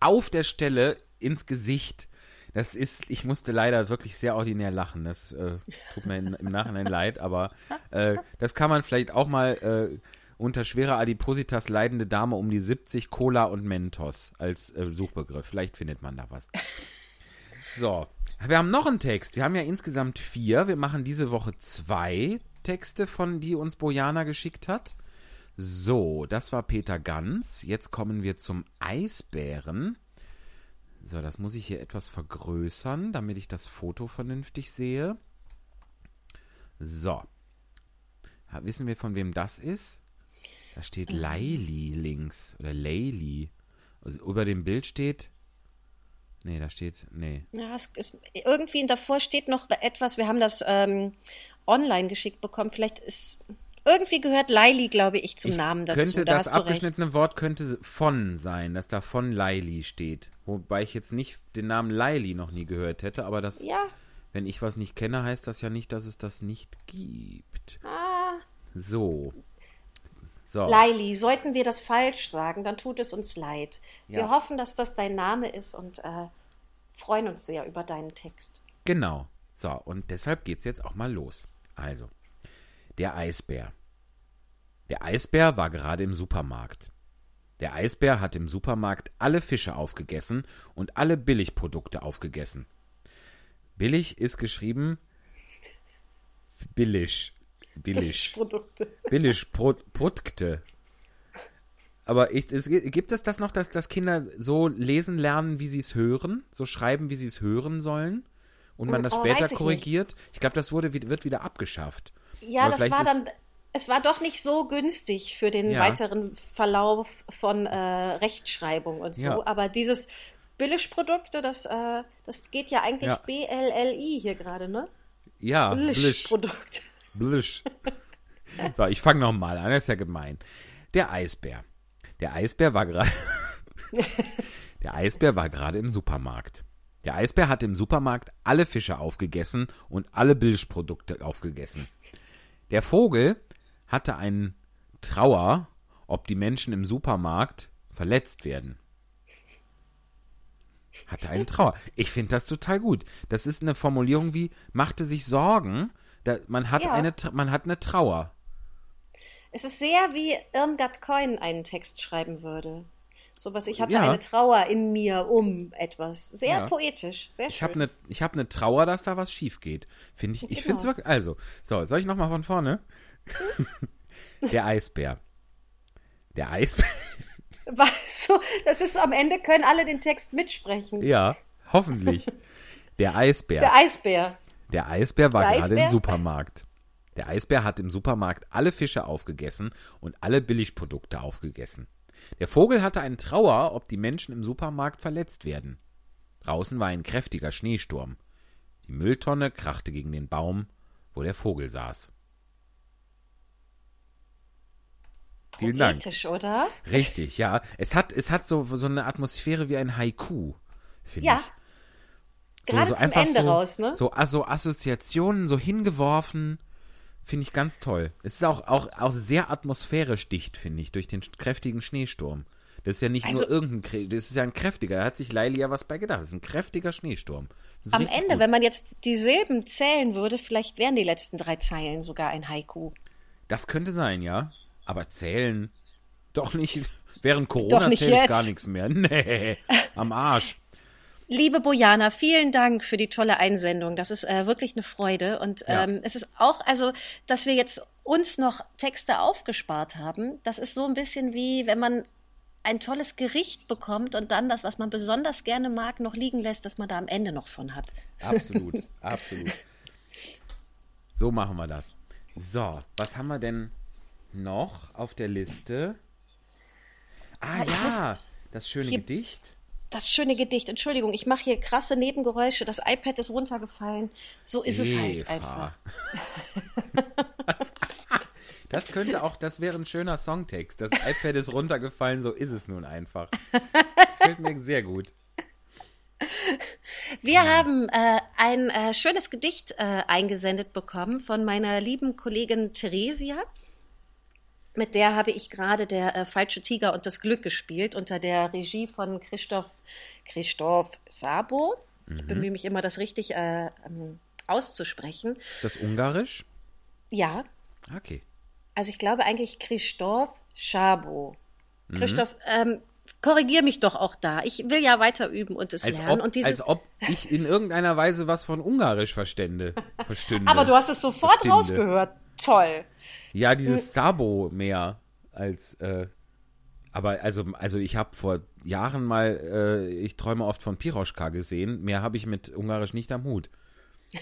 auf der Stelle ins Gesicht. Das ist, ich musste leider wirklich sehr ordinär lachen. Das äh, tut mir im Nachhinein leid, aber äh, das kann man vielleicht auch mal äh, unter schwerer Adipositas leidende Dame um die 70 Cola und Mentos als äh, Suchbegriff. Vielleicht findet man da was. So, wir haben noch einen Text. Wir haben ja insgesamt vier. Wir machen diese Woche zwei Texte, von die uns Bojana geschickt hat. So, das war Peter Ganz. Jetzt kommen wir zum Eisbären. So, das muss ich hier etwas vergrößern, damit ich das Foto vernünftig sehe. So. Wissen wir, von wem das ist? Da steht Laili links. Oder Layli. Also über dem Bild steht. Nee, da steht. Nee. ja, es ist, irgendwie davor steht noch etwas, wir haben das ähm, online geschickt bekommen, vielleicht ist, irgendwie gehört Laili, glaube ich, zum Ich Namen dazu. Könnte da das du recht. abgeschnittene Wort könnte von sein, dass da von Laili steht. Wobei ich jetzt nicht den Namen Laili noch nie gehört hätte, aber das, Ja, wenn ich was nicht kenne, heißt das ja nicht, dass es das nicht gibt. Ah. So. So. Laili, sollten wir das falsch sagen, dann tut es uns leid. Wir Ja. hoffen, dass das dein Name ist und äh, freuen uns sehr über deinen Text. Genau. So, und deshalb geht's jetzt auch mal los. Also, der Eisbär. Der Eisbär war gerade im Supermarkt. Der Eisbär hat im Supermarkt alle Fische aufgegessen und alle Billigprodukte aufgegessen. Billig ist geschrieben billig. Billig. Produkte. Billig Pro Produkte. Aber ich, es, gibt es das noch, dass, dass Kinder so lesen lernen, wie sie es hören? So schreiben, wie sie es hören sollen? Und man das Oh, später ich korrigiert? Ich glaube, das wurde, wird wieder abgeschafft. Ja, Aber das war dann, es war doch nicht so günstig für den Ja. weiteren Verlauf von äh, Rechtschreibung und so. Ja. Aber dieses Billigprodukte, das, äh, das geht ja eigentlich Ja. B-L-L-I hier gerade, ne? Ja. Billigprodukte. Blisch. So, ich fange nochmal an, das ist ja gemein. Der Eisbär. Der Eisbär war gerade. Der Eisbär war gerade im Supermarkt. Der Eisbär hat im Supermarkt alle Fische aufgegessen und alle Billigprodukte aufgegessen. Der Vogel hatte einen Trauer, ob die Menschen im Supermarkt verletzt werden. Hatte einen Trauer. Ich finde das total gut. Das ist eine Formulierung wie machte sich Sorgen. Da, man, hat Ja. eine, man hat eine Trauer. Es ist sehr wie Irmgard Coin einen Text schreiben würde. So was, ich hatte Ja. eine Trauer in mir um etwas. Sehr Ja. poetisch, sehr Ich schön. habe eine ich hab ne Trauer, dass da was schief geht. Finde ich, ich Genau. finde es wirklich. Also, so, soll ich nochmal von vorne? Der Eisbär. Der Eisbär. Weißt du, das ist am Ende können alle den Text mitsprechen. Ja, hoffentlich. Der Eisbär. Der Eisbär. Der Eisbär war Der gerade im Eisbär? Supermarkt. Der Eisbär hat im Supermarkt alle Fische aufgegessen und alle Billigprodukte aufgegessen. Der Vogel hatte einen Trauer, ob die Menschen im Supermarkt verletzt werden. Draußen war ein kräftiger Schneesturm. Die Mülltonne krachte gegen den Baum, wo der Vogel saß. Vielen Dank. Oder? Richtig, ja. Es hat, es hat so, so eine Atmosphäre wie ein Haiku, finde Ja. ich. Gerade zum Ende so, raus, ne? So, also Assoziationen, so hingeworfen, finde ich ganz toll. Es ist auch, auch, auch sehr atmosphärisch dicht, finde ich, durch den kräftigen Schneesturm. Das ist ja nicht Also- nur irgendein, das ist ja ein kräftiger. Da hat sich Laili ja was bei gedacht. Das ist ein kräftiger Schneesturm. Am Ende, gut. wenn man jetzt die Silben zählen würde, vielleicht wären die letzten drei Zeilen sogar ein Haiku. Das könnte sein, ja. Aber zählen doch nicht. Während Corona zähle ich gar nichts mehr. Nee, am Arsch. Liebe Bojana, vielen Dank für die tolle Einsendung. Das ist äh, wirklich eine Freude. Und Ja. ähm, es ist auch, also, dass wir jetzt uns noch Texte aufgespart haben, das ist so ein bisschen wie, wenn man ein tolles Gericht bekommt und dann das, was man besonders gerne mag, noch liegen lässt, dass man da am Ende noch von hat. Absolut, absolut. So machen wir das. So, was haben wir denn noch auf der Liste? Ah muss- ja, das schöne Gedicht. Das schöne Gedicht, Entschuldigung, ich mache hier krasse Nebengeräusche, das iPad ist runtergefallen. So ist es halt Eva. einfach. Das könnte auch, das wäre ein schöner Songtext. Das iPad ist runtergefallen, so ist es nun einfach. Gefällt mir sehr gut. Wir haben äh, ein äh, schönes Gedicht äh, eingesendet bekommen von meiner lieben Kollegin Theresia. Mit der habe ich gerade der äh, Falsche Tiger und das Glück gespielt unter der Regie von Christoph, Christoph Sabo. Ich bemühe mich immer, das richtig äh, ähm, auszusprechen. Das ungarisch? Ja, Okay. also ich glaube eigentlich Christoph Schabo. Mhm. Christoph, ähm, korrigier mich doch auch da. Ich will ja weiter üben und es Als lernen. ob, und dieses, als ob ich in irgendeiner Weise was von ungarisch verstände. Verstünde. aber du hast es sofort Verstünde. rausgehört. Toll. Ja, dieses Sabo mehr als. Äh, aber also, also ich habe vor Jahren mal, äh, ich träume oft von Piroschka gesehen. Mehr habe ich mit Ungarisch nicht am Hut.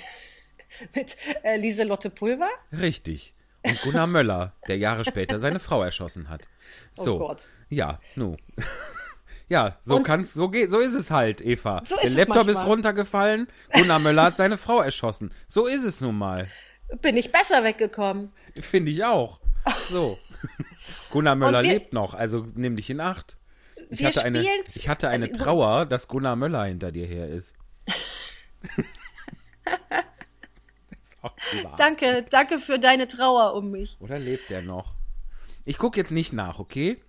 Mit äh, Lieselotte Pulver? Richtig. Und Gunnar Möller, der Jahre später seine Frau erschossen hat. So. Oh Gott. Ja, nu. Ja, so Und- kann's, so geht, so ist es halt, Eva. So ist der Laptop ist runtergefallen, Gunnar Möller hat seine Frau erschossen. So ist es nun mal. Bin ich besser weggekommen. Finde ich auch. So. Gunnar Möller wir- lebt noch, also nimm dich in Acht. Ich Wir hatte, eine, ich hatte eine äh, Trauer, dass Gunnar Möller hinter dir her ist. ist. Danke, danke für deine Trauer um mich. Oder lebt er noch? Ich gucke jetzt nicht nach, okay?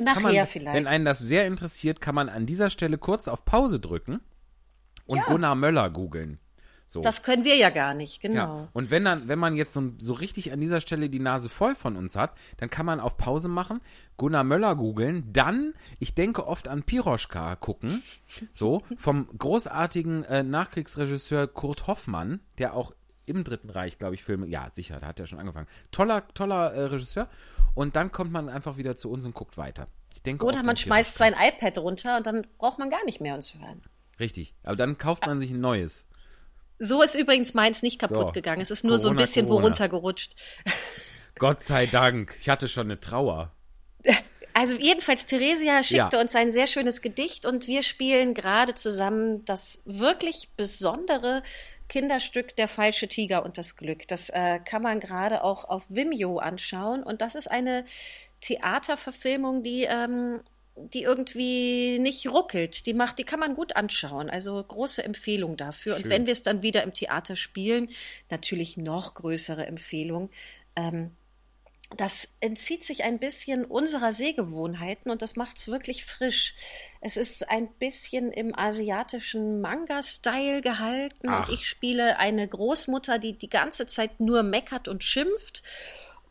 Nachher man, vielleicht. Wenn einen das sehr interessiert, kann man an dieser Stelle kurz auf Pause drücken und Ja. Gunnar Möller googeln. So. das können wir ja gar nicht, Ja, genau. und wenn dann, wenn man jetzt so, so richtig an dieser Stelle die Nase voll von uns hat, dann kann man auf Pause machen, Gunnar Möller googeln, dann, ich denke oft an Piroschka gucken, so, vom großartigen äh, Nachkriegsregisseur Kurt Hoffmann, der auch im Dritten Reich, glaube ich, Filme, ja, sicher, da hat er schon angefangen. Toller, toller äh, Regisseur. Und dann kommt man einfach wieder zu uns und guckt weiter. Ich denke Oder man an schmeißt sein iPad runter und dann braucht man gar nicht mehr uns hören. Richtig. Aber dann kauft man sich ein neues. So ist übrigens meins nicht kaputt So. gegangen. Es ist nur so ein Corona, bisschen Corona. worunter gerutscht. Gott sei Dank. Ich hatte schon eine Trauer. Also jedenfalls, Theresia schickte Ja. uns ein sehr schönes Gedicht und wir spielen gerade zusammen das wirklich besondere Kinderstück Der falsche Tiger und das Glück. Das äh, kann man gerade auch auf Vimeo anschauen und das ist eine Theaterverfilmung, die ähm, die irgendwie nicht ruckelt. Die macht, die kann man gut anschauen. Also große Empfehlung dafür. Und Schön. wenn wir es dann wieder im Theater spielen, natürlich noch größere Empfehlung. Ähm, das entzieht sich ein bisschen unserer Sehgewohnheiten und das macht es wirklich frisch. Es ist ein bisschen im asiatischen Manga-Style gehalten Ach. und ich spiele eine Großmutter, die die ganze Zeit nur meckert und schimpft.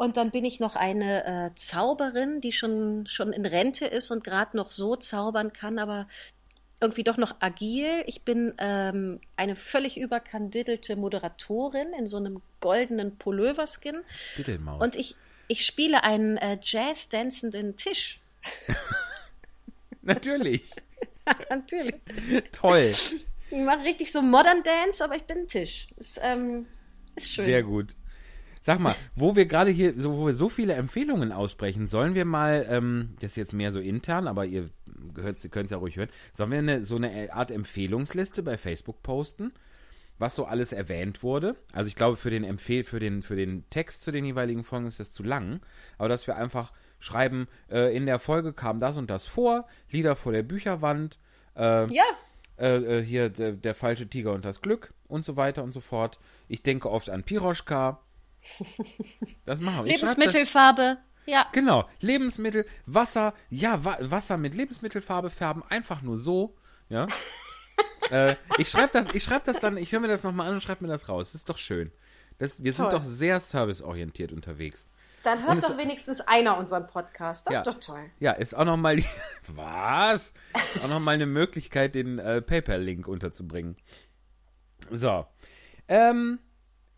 Und dann bin ich noch eine äh, Zauberin, die schon, schon in Rente ist und gerade noch so zaubern kann, aber irgendwie doch noch agil. Ich bin ähm, eine völlig überkandidelte Moderatorin in so einem goldenen Pullover-Skin. Diddelmaus. Und ich, ich spiele einen äh, Jazz-dancenden Tisch. Natürlich. Natürlich. Toll. Ich mache richtig so Modern Dance, aber ich bin ein Tisch. Ist, ähm, ist schön. Sehr gut. Sag mal, wo wir gerade hier, so, wo wir so viele Empfehlungen aussprechen, sollen wir mal, ähm, das ist jetzt mehr so intern, aber ihr könnt es ja ruhig hören, sollen wir eine, so eine Art Empfehlungsliste bei Facebook posten, was so alles erwähnt wurde? Also ich glaube, für den Empfehl, für den, für den Text zu den jeweiligen Folgen ist das zu lang, aber dass wir einfach schreiben, äh, in der Folge kam das und das vor, Lieder vor der Bücherwand, äh, Ja, äh, äh, hier der, der falsche Tiger und das Glück und so weiter und so fort. Ich denke oft an Piroschka. Das machen wir. Schreib Lebensmittelfarbe. Ja. Genau. Lebensmittel, Wasser, ja, Wa Wasser mit Lebensmittelfarbe färben, einfach nur so. Ja. äh, ich schreibe das, ich schreibe das dann, ich höre mir das nochmal an und schreibe mir das raus. Das ist doch schön. Das, wir sind Toll. doch sehr serviceorientiert unterwegs. Dann Und hört es- doch wenigstens einer unseren Podcast. Das Ja. ist doch toll. Ja, ist auch nochmal die. Was? Ist auch nochmal eine Möglichkeit, den äh, PayPal-Link unterzubringen. So. Ähm,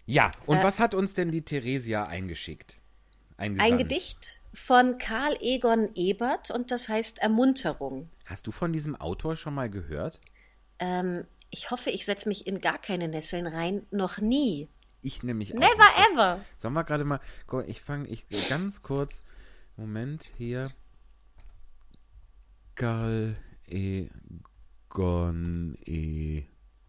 ja, und Äh. was hat uns denn die Theresia eingeschickt? Eingesandt? Ein Gedicht von Karl Egon Ebert und das heißt Ermunterung. Hast du von diesem Autor schon mal gehört? Ähm, ich hoffe, ich setze mich in gar keine Nesseln rein. Noch nie. Ich nämlich auch. Never. Das- ever. Sollen wir gerade mal. Guck, mal, ich fange ich ganz kurz. Moment, hier. Gal Egon E.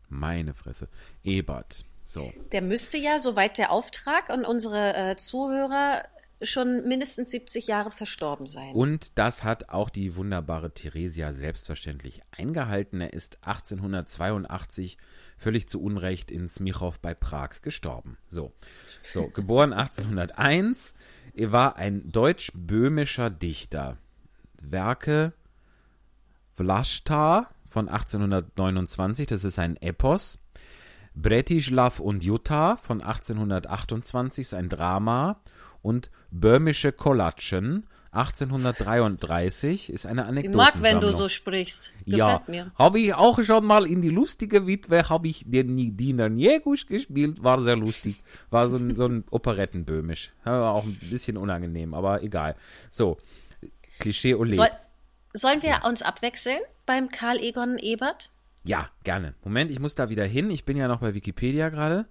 Meine Fresse. Ebert. So. Der müsste ja, soweit der Auftrag und unsere äh, Zuhörer schon mindestens 70 Jahre verstorben sein. Und das hat auch die wunderbare Theresia selbstverständlich eingehalten. Er ist 1882 völlig zu Unrecht in Smichow bei Prag gestorben. So, so geboren 1801. Er war ein deutsch-böhmischer Dichter. Werke Vlasta von 1829, das ist ein Epos. Bretislav und Jutta von 1828 ist ein Drama und Böhmische Kolatschen 1833 ist eine ich Anekdote. mag, wenn du so sprichst. Gefällt Ja, mir. habe ich auch schon mal in die lustige Witwe, habe ich den Diener Niegusch gespielt, war sehr lustig. War so ein, so ein Operettenböhmisch. Ja, auch ein bisschen unangenehm, aber egal. So, Klischee Ole. Soll, sollen wir uns abwechseln beim Karl Egon Ebert? Ja, gerne. Moment, ich muss da wieder hin. Ich bin ja noch bei Wikipedia gerade.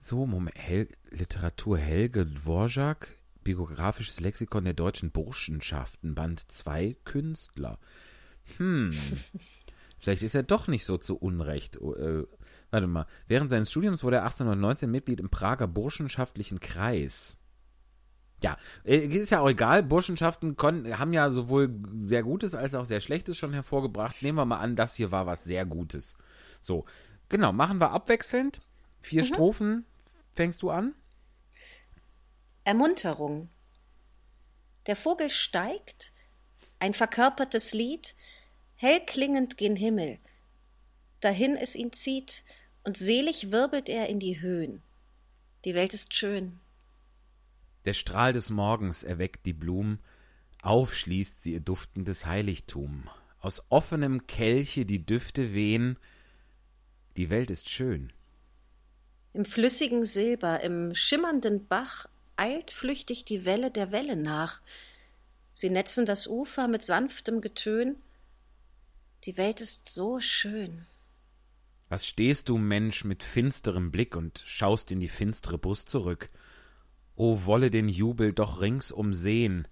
So, Moment. Hel Literatur Helge Dvorak, biografisches Lexikon der deutschen Burschenschaften, Band 2, Künstler. Hm. Vielleicht ist er doch nicht so zu Unrecht. Oh, Äh, warte mal. Während seines Studiums wurde er 1819 Mitglied im Prager Burschenschaftlichen Kreis. Ja, äh, ist ja auch egal. Burschenschaften haben ja sowohl sehr Gutes als auch sehr Schlechtes schon hervorgebracht. Nehmen wir mal an, das hier war was sehr Gutes. So, genau, machen wir abwechselnd. Vier Strophen. Fängst du an? Ermunterung. Der Vogel steigt, ein verkörpertes Lied, hell klingend gen Himmel. Dahin es ihn zieht, und selig wirbelt er in die Höhen. Die Welt ist schön. Der Strahl des Morgens erweckt die Blum, aufschließt sie ihr duftendes Heiligtum. Aus offenem Kelche die Düfte wehen, die Welt ist schön. Im flüssigen Silber, im schimmernden Bach eilt flüchtig die Welle der Welle nach. Sie netzen das Ufer mit sanftem Getön. Die Welt ist so schön. Was stehst du, Mensch, mit finsterem Blick und schaust in die finstere Brust zurück? O wolle den Jubel doch ringsum sehen,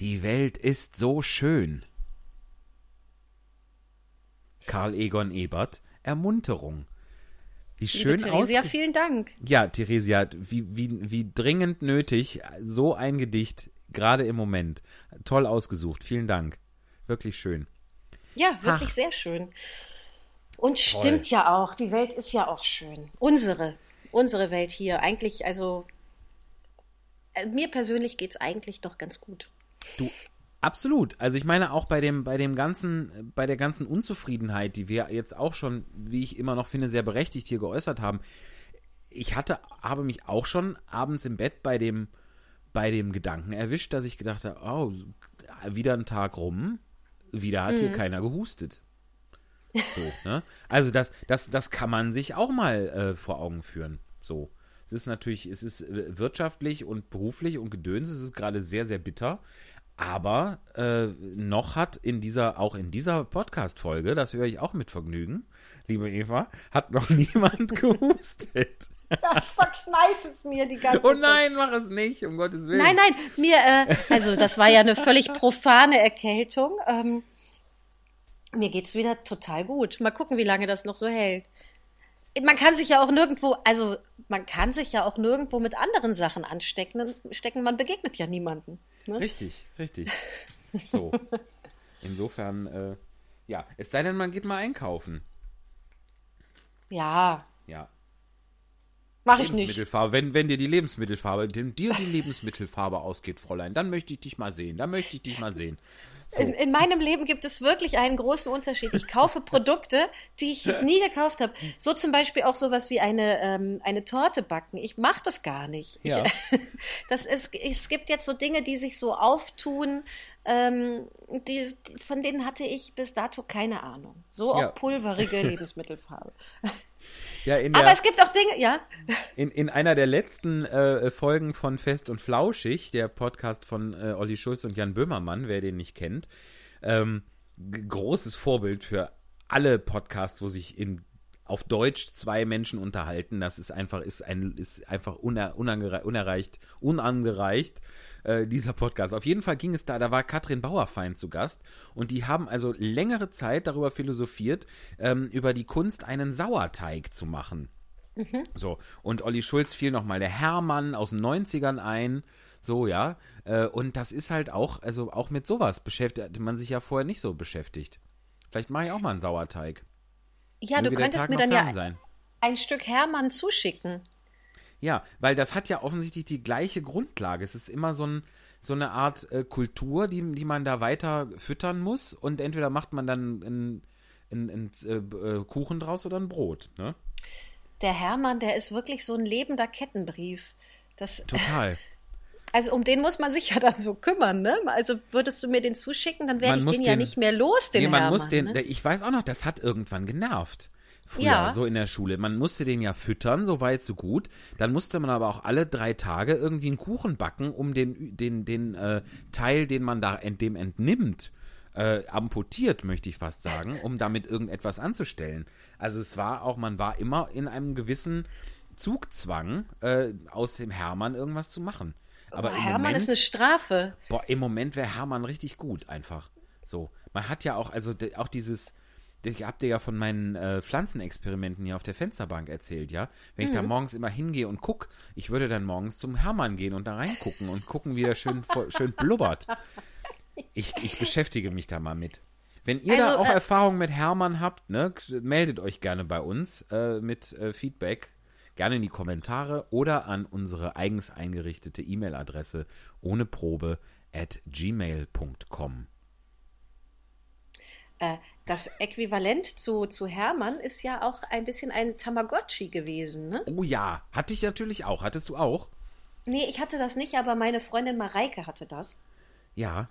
die Welt ist so schön. Karl Egon Ebert, Ermunterung. Wie schön Liebe Theresia, vielen Dank. Ja, Theresia, wie, wie, wie dringend nötig so ein Gedicht, gerade im Moment. Toll ausgesucht, vielen Dank. Wirklich schön. Ja, wirklich sehr schön. Und stimmt ja auch, die Welt ist ja auch schön. Unsere, unsere Welt hier. Eigentlich, also, mir persönlich geht's eigentlich doch ganz gut. Du, absolut. Also ich meine auch bei dem, bei dem ganzen, bei der ganzen Unzufriedenheit, die wir jetzt auch schon, wie ich immer noch finde, sehr berechtigt hier geäußert haben. Ich hatte, habe mich auch schon abends im Bett bei dem, bei dem Gedanken erwischt, dass ich gedacht habe, oh, wieder ein Tag rum, wieder hat hier keiner gehustet. So, ne? Also das, das, das kann man sich auch mal äh, vor Augen führen. So. Es ist natürlich, es ist äh, wirtschaftlich und beruflich und Gedöns, es ist gerade sehr, sehr bitter. Aber äh, noch hat in dieser, auch in dieser Podcast-Folge, das höre ich auch mit Vergnügen, liebe Eva, hat noch niemand gehustet. Ja, ich verkneife es mir die ganze Oh nein, mach es nicht, um Gottes Willen. Nein, nein, mir, äh, also das war ja eine völlig profane Erkältung. Ähm, mir geht's wieder total gut. Mal gucken, wie lange das noch so hält. Man kann sich ja auch nirgendwo, also man kann sich ja auch nirgendwo mit anderen Sachen anstecken. Stecken, man begegnet ja niemanden. Ne? Richtig, richtig. So. Insofern, äh, ja, es sei denn, man geht mal einkaufen. Ja, Ja. Mach ich nicht. Wenn, wenn dir die Lebensmittelfarbe, wenn dir die Lebensmittelfarbe ausgeht, Fräulein, dann möchte ich dich mal sehen. Dann möchte ich dich mal sehen. So. In, in meinem Leben gibt es wirklich einen großen Unterschied. Ich kaufe Produkte, die ich nie gekauft habe. So zum Beispiel auch sowas wie eine, ähm, eine Torte backen. Ich mache das gar nicht. Ja. Ich, das ist, es gibt jetzt so Dinge, die sich so auftun, ähm, die, von denen hatte ich bis dato keine Ahnung. So auch Ja. pulverige Lebensmittelfarbe. Ja, in Aber der, es gibt auch Dinge, ja. in, in einer der letzten äh, Folgen von Fest und Flauschig, der Podcast von äh, Olli Schulz und Jan Böhmermann, wer den nicht kennt, ähm, großes Vorbild für alle Podcasts, wo sich in auf Deutsch zwei Menschen unterhalten, das ist einfach, ist ein, ist einfach uner, unerreicht, unangereicht, äh, dieser Podcast. Auf jeden Fall ging es da, da war Katrin Bauerfeind zu Gast und die haben also längere Zeit darüber philosophiert, ähm, über die Kunst, einen Sauerteig zu machen. So, und Olli Schulz fiel nochmal der Hermann aus den 90ern ein. So, ja. Äh, und das ist halt auch, also auch mit sowas beschäftigt man sich ja vorher nicht so beschäftigt. Vielleicht mache ich auch mal einen Sauerteig. Ja, du Möge der könntest mir dann ja sein. ein Stück Hermann zuschicken. Ja, weil das hat ja offensichtlich die gleiche Grundlage. Es ist immer so, ein, so eine Art äh, Kultur, die, die man da weiter füttern muss. Und entweder macht man dann einen, einen, einen äh, äh, Kuchen draus oder ein Brot. Ne? Der Hermann, der ist wirklich so ein lebender Kettenbrief. Das, Total. also um den muss man sich ja dann so kümmern, ne? Also würdest du mir den zuschicken, dann werde ich muss den ja den- nicht mehr los, den nee, man Hermann. muss den, ne? ich weiß auch noch, das hat irgendwann genervt. Früher, Ja. so in der Schule. Man musste den ja füttern, so weit, so gut. Dann musste man aber auch alle drei Tage irgendwie einen Kuchen backen, um den, den, den äh, Teil, den man da ent, dem entnimmt, äh, amputiert, möchte ich fast sagen, um damit irgendetwas anzustellen. Also es war auch, man war immer in einem gewissen Zugzwang, äh, aus dem Hermann irgendwas zu machen. Aber im Hermann Moment, ist eine Strafe. Boah, im Moment wäre Hermann richtig gut, einfach. So. Man hat ja auch, also auch dieses, ich hab dir ja von meinen äh, Pflanzenexperimenten hier auf der Fensterbank erzählt, ja. Wenn ich da morgens immer hingehe und guck, ich würde dann morgens zum Hermann gehen und da reingucken und gucken, wie er schön, schön blubbert. Ich, ich beschäftige mich da mal mit. Wenn ihr da Also, auch äh, Erfahrungen mit Hermann habt, ne, meldet euch gerne bei uns äh, mit äh, Feedback. Gerne in die Kommentare oder an unsere eigens eingerichtete E-Mail-Adresse ohne Probe at gmail.com. Äh, das Äquivalent zu, zu Hermann ist ja auch ein bisschen ein Tamagotchi gewesen, ne? Oh ja, hatte ich natürlich auch. Hattest du auch? Nee, ich hatte das nicht, aber meine Freundin Mareike hatte das. Ja.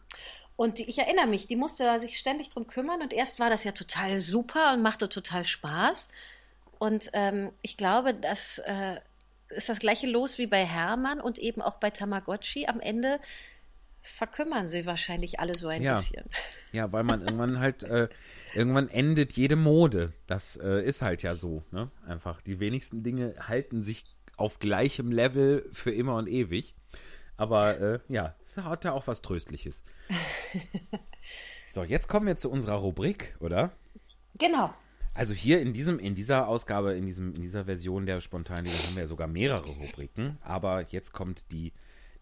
Und die, ich erinnere mich, die musste da sich ständig drum kümmern und erst war das ja total super und machte total Spaß. Und ähm, ich glaube, das äh, ist das gleiche Los wie bei Hermann und eben auch bei Tamagotchi. Am Ende verkümmern sie wahrscheinlich alle so ein Ja. bisschen. Ja, weil man irgendwann halt, äh, irgendwann endet jede Mode. Das äh, ist halt ja so, ne? Einfach. Die wenigsten Dinge halten sich auf gleichem Level für immer und ewig. Aber äh, ja, es hat ja auch was Tröstliches. So, jetzt kommen wir zu unserer Rubrik, oder? Genau. Also hier in diesem, in dieser Ausgabe, in diesem, in dieser Version der Spontanliga haben wir ja sogar mehrere Rubriken. Aber jetzt kommt die,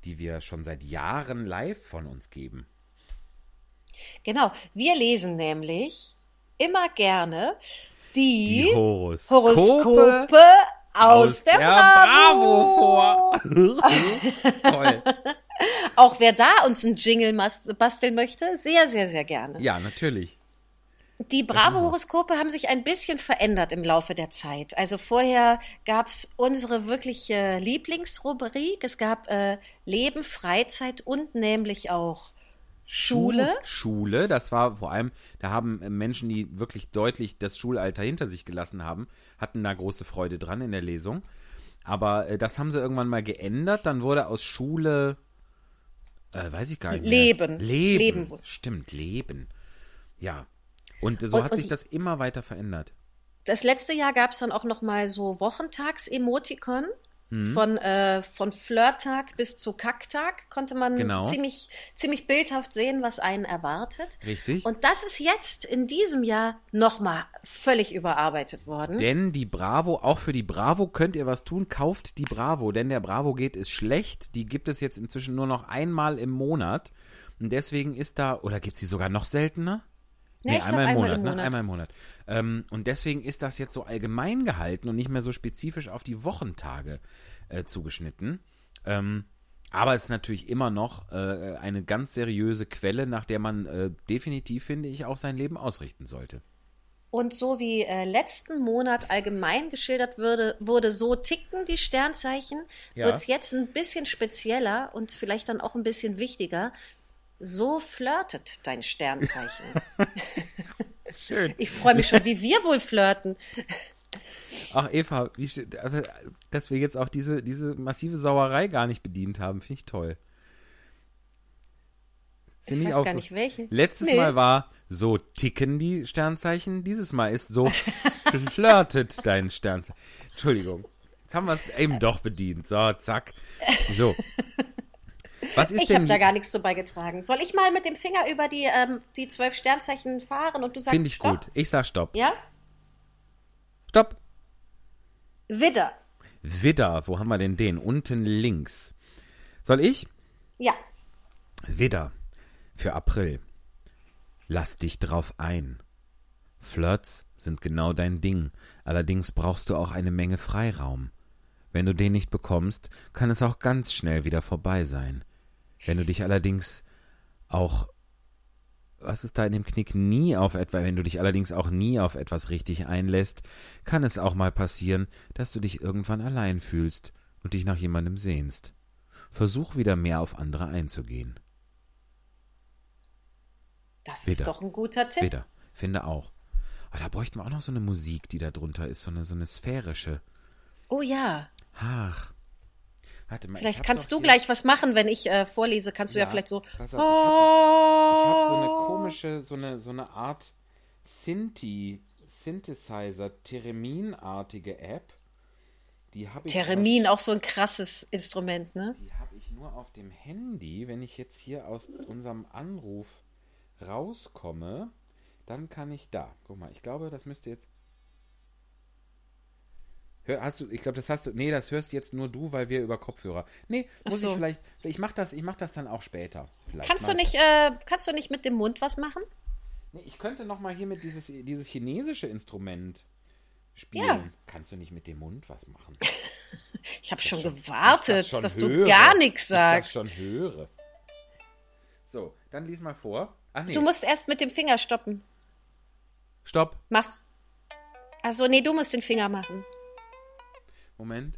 die wir schon seit Jahren live von uns geben. Genau. Wir lesen nämlich immer gerne die, Die Horoskope, Horoskope aus, der, Bravo. vor. Toll. Auch wer da uns einen Jingle basteln möchte, sehr, sehr, sehr gerne. Ja, natürlich. Die Bravo-Horoskope haben sich ein bisschen verändert im Laufe der Zeit. Also vorher gab es unsere wirkliche Lieblingsrubrik. Es gab äh, Leben, Freizeit und nämlich auch Schule. Schule, das war vor allem, da haben Menschen, die wirklich deutlich das Schulalter hinter sich gelassen haben, hatten da große Freude dran in der Lesung. Aber äh, das haben sie irgendwann mal geändert. Dann wurde aus Schule, äh, weiß ich gar nicht mehr. Leben. Leben. Leben. Stimmt, Leben. Ja. Und so Und- hat und sich das immer weiter verändert. Das letzte Jahr gab es dann auch noch mal so Wochentags-Emotikon. Mhm. Von, äh, von Flirttag bis zu Kacktag konnte man Genau. ziemlich, ziemlich bildhaft sehen, was einen erwartet. Richtig. Und das ist jetzt in diesem Jahr nochmal völlig überarbeitet worden. Denn die Bravo, auch für die Bravo könnt ihr was tun, kauft die Bravo, denn der Bravo geht ist schlecht. Die gibt es jetzt inzwischen nur noch einmal im Monat. Und deswegen ist da, oder gibt es die sogar noch seltener? Nee, glaub, einmal im einmal Monat, im ne? Monat. Einmal im Monat. Ähm, und deswegen ist das jetzt so allgemein gehalten und nicht mehr so spezifisch auf die Wochentage äh, zugeschnitten. Ähm, aber es ist natürlich immer noch äh, eine ganz seriöse Quelle, nach der man äh, definitiv, finde ich, auch sein Leben ausrichten sollte. Und so wie äh, letzten Monat allgemein geschildert würde, wurde, so ticken die Sternzeichen, Ja. wird's jetzt ein bisschen spezieller und vielleicht dann auch ein bisschen wichtiger. So flirtet dein Sternzeichen. Schön. Ich freue mich schon, wie wir wohl flirten. Ach, Eva, wie, dass wir jetzt auch diese, diese massive Sauerei gar nicht bedient haben, finde ich toll. Sind Ich weiß auch- gar nicht welchen. Letztes Nee. Mal war, so ticken die Sternzeichen. Dieses Mal ist, so flirtet dein Sternzeichen. Entschuldigung. Jetzt haben wir es eben doch bedient. So, zack. So. Was ist Ich habe da gar nichts zu beigetragen. Soll ich mal mit dem Finger über die, ähm, die zwölf Sternzeichen fahren und du sagst finde ich Stopp? gut. Ich sag Stopp. Ja? Stopp. Widder. Widder, wo haben wir denn den? Unten links. Soll ich? Ja. Widder. Für April. Lass dich drauf ein. Flirts sind genau dein Ding. Allerdings brauchst du auch eine Menge Freiraum. Wenn du den nicht bekommst, kann es auch ganz schnell wieder vorbei sein. Wenn du dich allerdings auch was ist da in dem Knick nie auf etwa, wenn du dich allerdings auch nie auf etwas richtig einlässt, kann es auch mal passieren, dass du dich irgendwann allein fühlst und dich nach jemandem sehnst. Versuch wieder mehr auf andere einzugehen. Das Widder. ist doch ein guter Tipp. Wieder. Finde auch. Aber da bräuchten wir auch noch so eine Musik, die da drunter ist, so eine, so eine sphärische. Oh ja. Ach. Warte mal. ich Vielleicht hab kannst du gleich was machen, wenn ich äh, vorlese. Kannst du ja, Ja, vielleicht so. pass auf, ich hab- Ich habe so eine komische, so eine, so eine Art Synthi, Synthesizer, Theremin-artige App. Die ich. Theremin, auch so ein krasses Instrument, ne? Die habe ich nur auf dem Handy. Wenn ich jetzt hier aus unserem Anruf rauskomme, dann kann ich da. Guck mal, ich glaube, das müsste jetzt. Hör, hast du, ich glaube, das hast du. Nee, das hörst jetzt nur du, weil wir über Kopfhörer. Nee, muss so. ich vielleicht. Ich mach das, ich mach das dann auch später. Vielleicht Kannst du nicht, äh, kannst du nicht mit dem Mund was machen? Nee, ich könnte noch mal hier mit dieses, dieses chinesische Instrument spielen. Ja. Kannst du nicht mit dem Mund was machen? Ich habe schon das gewartet, schon dass höre. du gar nichts Ich das sagst. schon höre. So, dann lies mal vor. Ach nee, Du musst erst mit dem Finger stoppen. stopp. Machst. Also nee, du musst den Finger machen. Moment.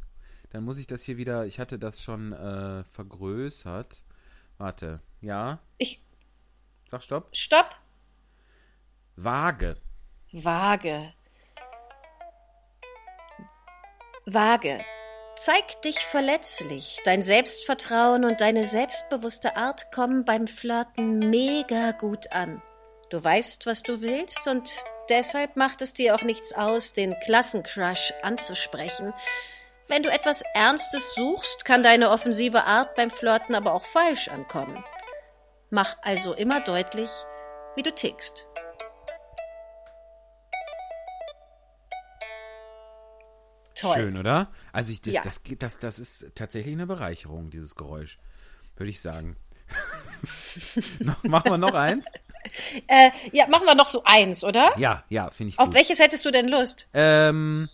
Dann muss ich das hier wieder. Ich hatte das schon äh, vergrößert. Warte. Ja. Ich. Sag Stopp. Stopp. Waage. Vage. Vage. Zeig dich verletzlich. Dein Selbstvertrauen und deine selbstbewusste Art kommen beim Flirten mega gut an. Du weißt, was du willst und deshalb macht es dir auch nichts aus, den Klassencrush anzusprechen. Wenn du etwas Ernstes suchst, kann deine offensive Art beim Flirten aber auch falsch ankommen. Mach also immer deutlich, wie du tickst. Toll. Schön, oder? Also ich, das, Ja. das, das, das ist tatsächlich eine Bereicherung, dieses Geräusch. Würde ich sagen. machen wir noch eins? Äh, ja, machen wir noch so eins, oder? Ja, ja, finde ich Auf gut. welches hättest du denn Lust? Ähm,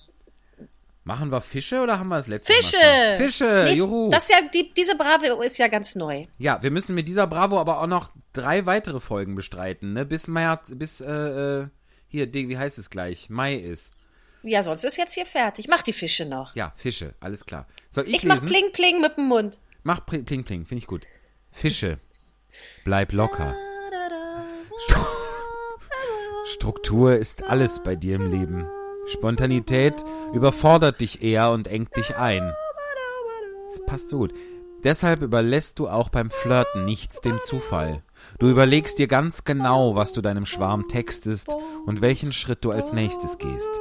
machen wir Fische oder haben wir das letzte Fische! Mal schon? Fische, Nee, juhu. Das ist ja, die, diese Bravo ist ja ganz neu. Ja, wir müssen mit dieser Bravo aber auch noch drei weitere Folgen bestreiten, ne? Bis März, bis, äh, äh, hier, wie heißt es gleich? Mai ist. Ja, sonst ist jetzt hier fertig. Mach die Fische noch. Ja, Fische, alles klar. Soll ich, Ich mach lesen? Pling Pling mit dem Mund. Mach Pling, Pling finde ich gut. Fische. Bleib locker. Struktur ist alles bei dir im Leben. Spontanität überfordert dich eher und engt dich ein. Das passt so gut. Deshalb überlässt du auch beim Flirten nichts dem Zufall. Du überlegst dir ganz genau, was du deinem Schwarm textest und welchen Schritt du als nächstes gehst.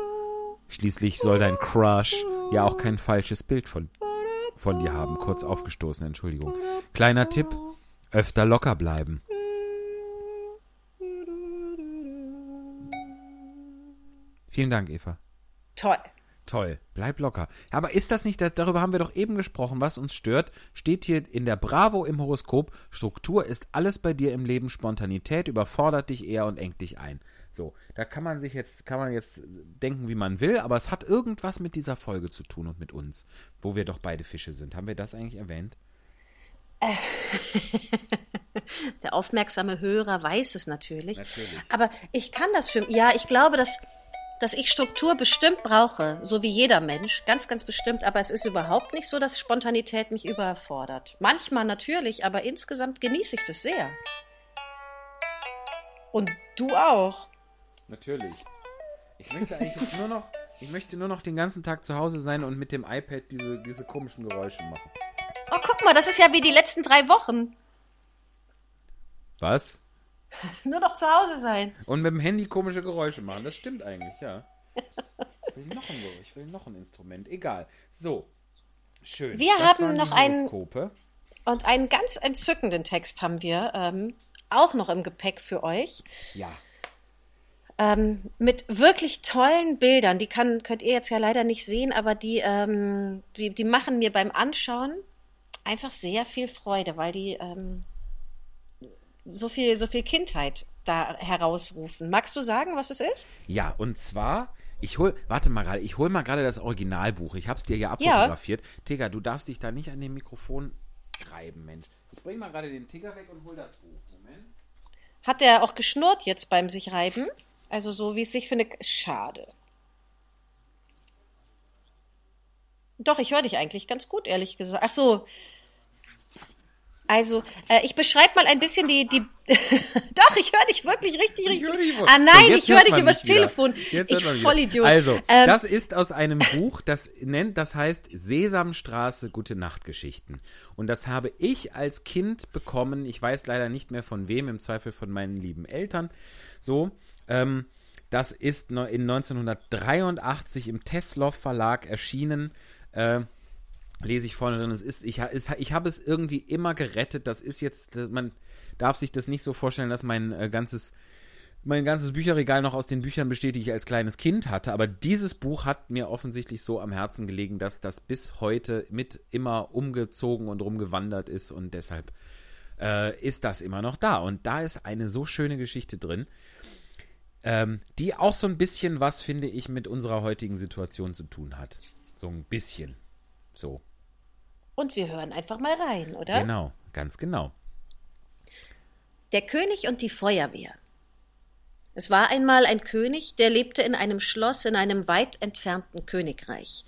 Schließlich soll dein Crush ja auch kein falsches Bild von, von dir haben. Kurz aufgestoßen, Entschuldigung. Kleiner Tipp, öfter locker bleiben. Vielen Dank, Eva. Toll. Toll, bleib locker. Aber ist das nicht, darüber haben wir doch eben gesprochen, was uns stört, steht hier in der Bravo im Horoskop, Struktur ist alles bei dir im Leben, Spontanität überfordert dich eher und engt dich ein. So, da kann man sich jetzt, kann man jetzt denken, wie man will, aber es hat irgendwas mit dieser Folge zu tun und mit uns, wo wir doch beide Fische sind. Haben wir das eigentlich erwähnt? Der aufmerksame Hörer weiß es natürlich. Natürlich. Aber ich kann das für ja, ich glaube, dass, dass ich Struktur bestimmt brauche, so wie jeder Mensch, ganz, ganz bestimmt. Aber es ist überhaupt nicht so, dass Spontanität mich überfordert. Manchmal natürlich, aber insgesamt genieße ich das sehr. Und du auch. Natürlich. Ich möchte eigentlich nur noch, ich möchte nur noch den ganzen Tag zu Hause sein und mit dem iPad diese, diese komischen Geräusche machen. Oh, guck mal, das ist ja wie die letzten drei Wochen. Was? Nur noch zu Hause sein. Und mit dem Handy komische Geräusche machen. Das stimmt eigentlich, ja. Ich will noch ein, ich will noch ein Instrument. Egal. So. Schön. Wir Das haben noch einen-. Und einen ganz entzückenden Text haben wir ähm, auch noch im Gepäck für euch. Ja. Ähm, mit wirklich tollen Bildern. Die kann, könnt ihr jetzt ja leider nicht sehen, aber die, ähm, die, die machen mir beim Anschauen einfach sehr viel Freude, weil die ähm, so viel, so viel Kindheit da herausrufen. Magst du sagen, was es ist? Ja, und zwar, ich hol, warte mal gerade, ich hol mal gerade das Originalbuch. Ich hab's dir ja abfotografiert. Tigger, du darfst dich da nicht an dem Mikrofon reiben, Mensch. Ich bring mal gerade den Tigger weg und hol das Buch. Moment. Hat er auch geschnurrt jetzt beim sich reiben? Also so wie es sich finde. Schade. Doch, ich höre dich eigentlich ganz gut, ehrlich gesagt. Ach so. Also, äh, ich beschreibe mal ein bisschen die, die. Doch, ich höre dich wirklich richtig, richtig. ah nein, ich höre dich übers. Telefon. Jetzt ich Vollidiot. Also, Ähm, das ist aus einem Buch, das nennt, das heißt Sesamstraße Gute Nachtgeschichten. Und das habe ich als Kind bekommen. Ich weiß leider nicht mehr von wem, im Zweifel von meinen lieben Eltern. So, ähm, das ist in 1983 im Tesloff Verlag erschienen. Äh, lese ich vorne drin. Es ist, ich, ich habe es irgendwie immer gerettet. Das ist jetzt, man darf sich das nicht so vorstellen, dass mein äh, ganzes mein ganzes Bücherregal noch aus den Büchern besteht, die ich als kleines Kind hatte. Aber dieses Buch hat mir offensichtlich so am Herzen gelegen, dass das bis heute mit immer umgezogen und rumgewandert ist und deshalb äh, ist das immer noch da. Und da ist eine so schöne Geschichte drin, ähm, die auch so ein bisschen was, finde ich, mit unserer heutigen Situation zu tun hat. So ein bisschen. So. Und wir hören einfach mal rein, oder? Genau, ganz genau. Der König und die Feuerwehr. Es war einmal ein König, der lebte in einem Schloss in einem weit entfernten Königreich.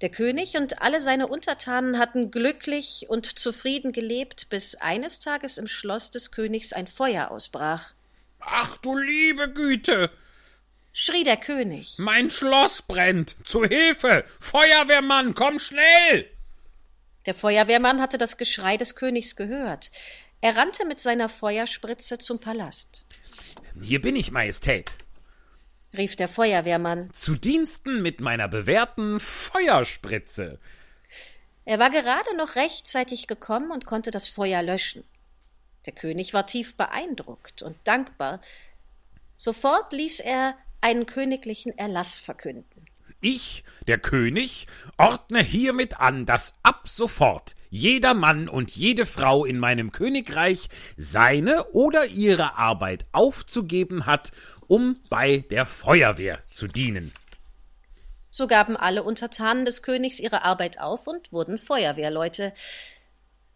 Der König und alle seine Untertanen hatten glücklich und zufrieden gelebt, bis eines Tages im Schloss des Königs ein Feuer ausbrach. Ach du liebe Güte! Schrie der König. Mein Schloss brennt! Zu Hilfe! Feuerwehrmann, komm schnell! Der Feuerwehrmann hatte das Geschrei des Königs gehört. Er rannte mit seiner Feuerspritze zum Palast. Hier bin ich, Majestät. Rief der Feuerwehrmann. Zu Diensten mit meiner bewährten Feuerspritze. Er war gerade noch rechtzeitig gekommen und konnte das Feuer löschen. Der König war tief beeindruckt und dankbar. Sofort ließ er einen königlichen Erlass verkünden. Ich, der König, ordne hiermit an, dass ab sofort jeder Mann und jede Frau in meinem Königreich seine oder ihre Arbeit aufzugeben hat, um bei der Feuerwehr zu dienen. So gaben alle Untertanen des Königs ihre Arbeit auf und wurden Feuerwehrleute.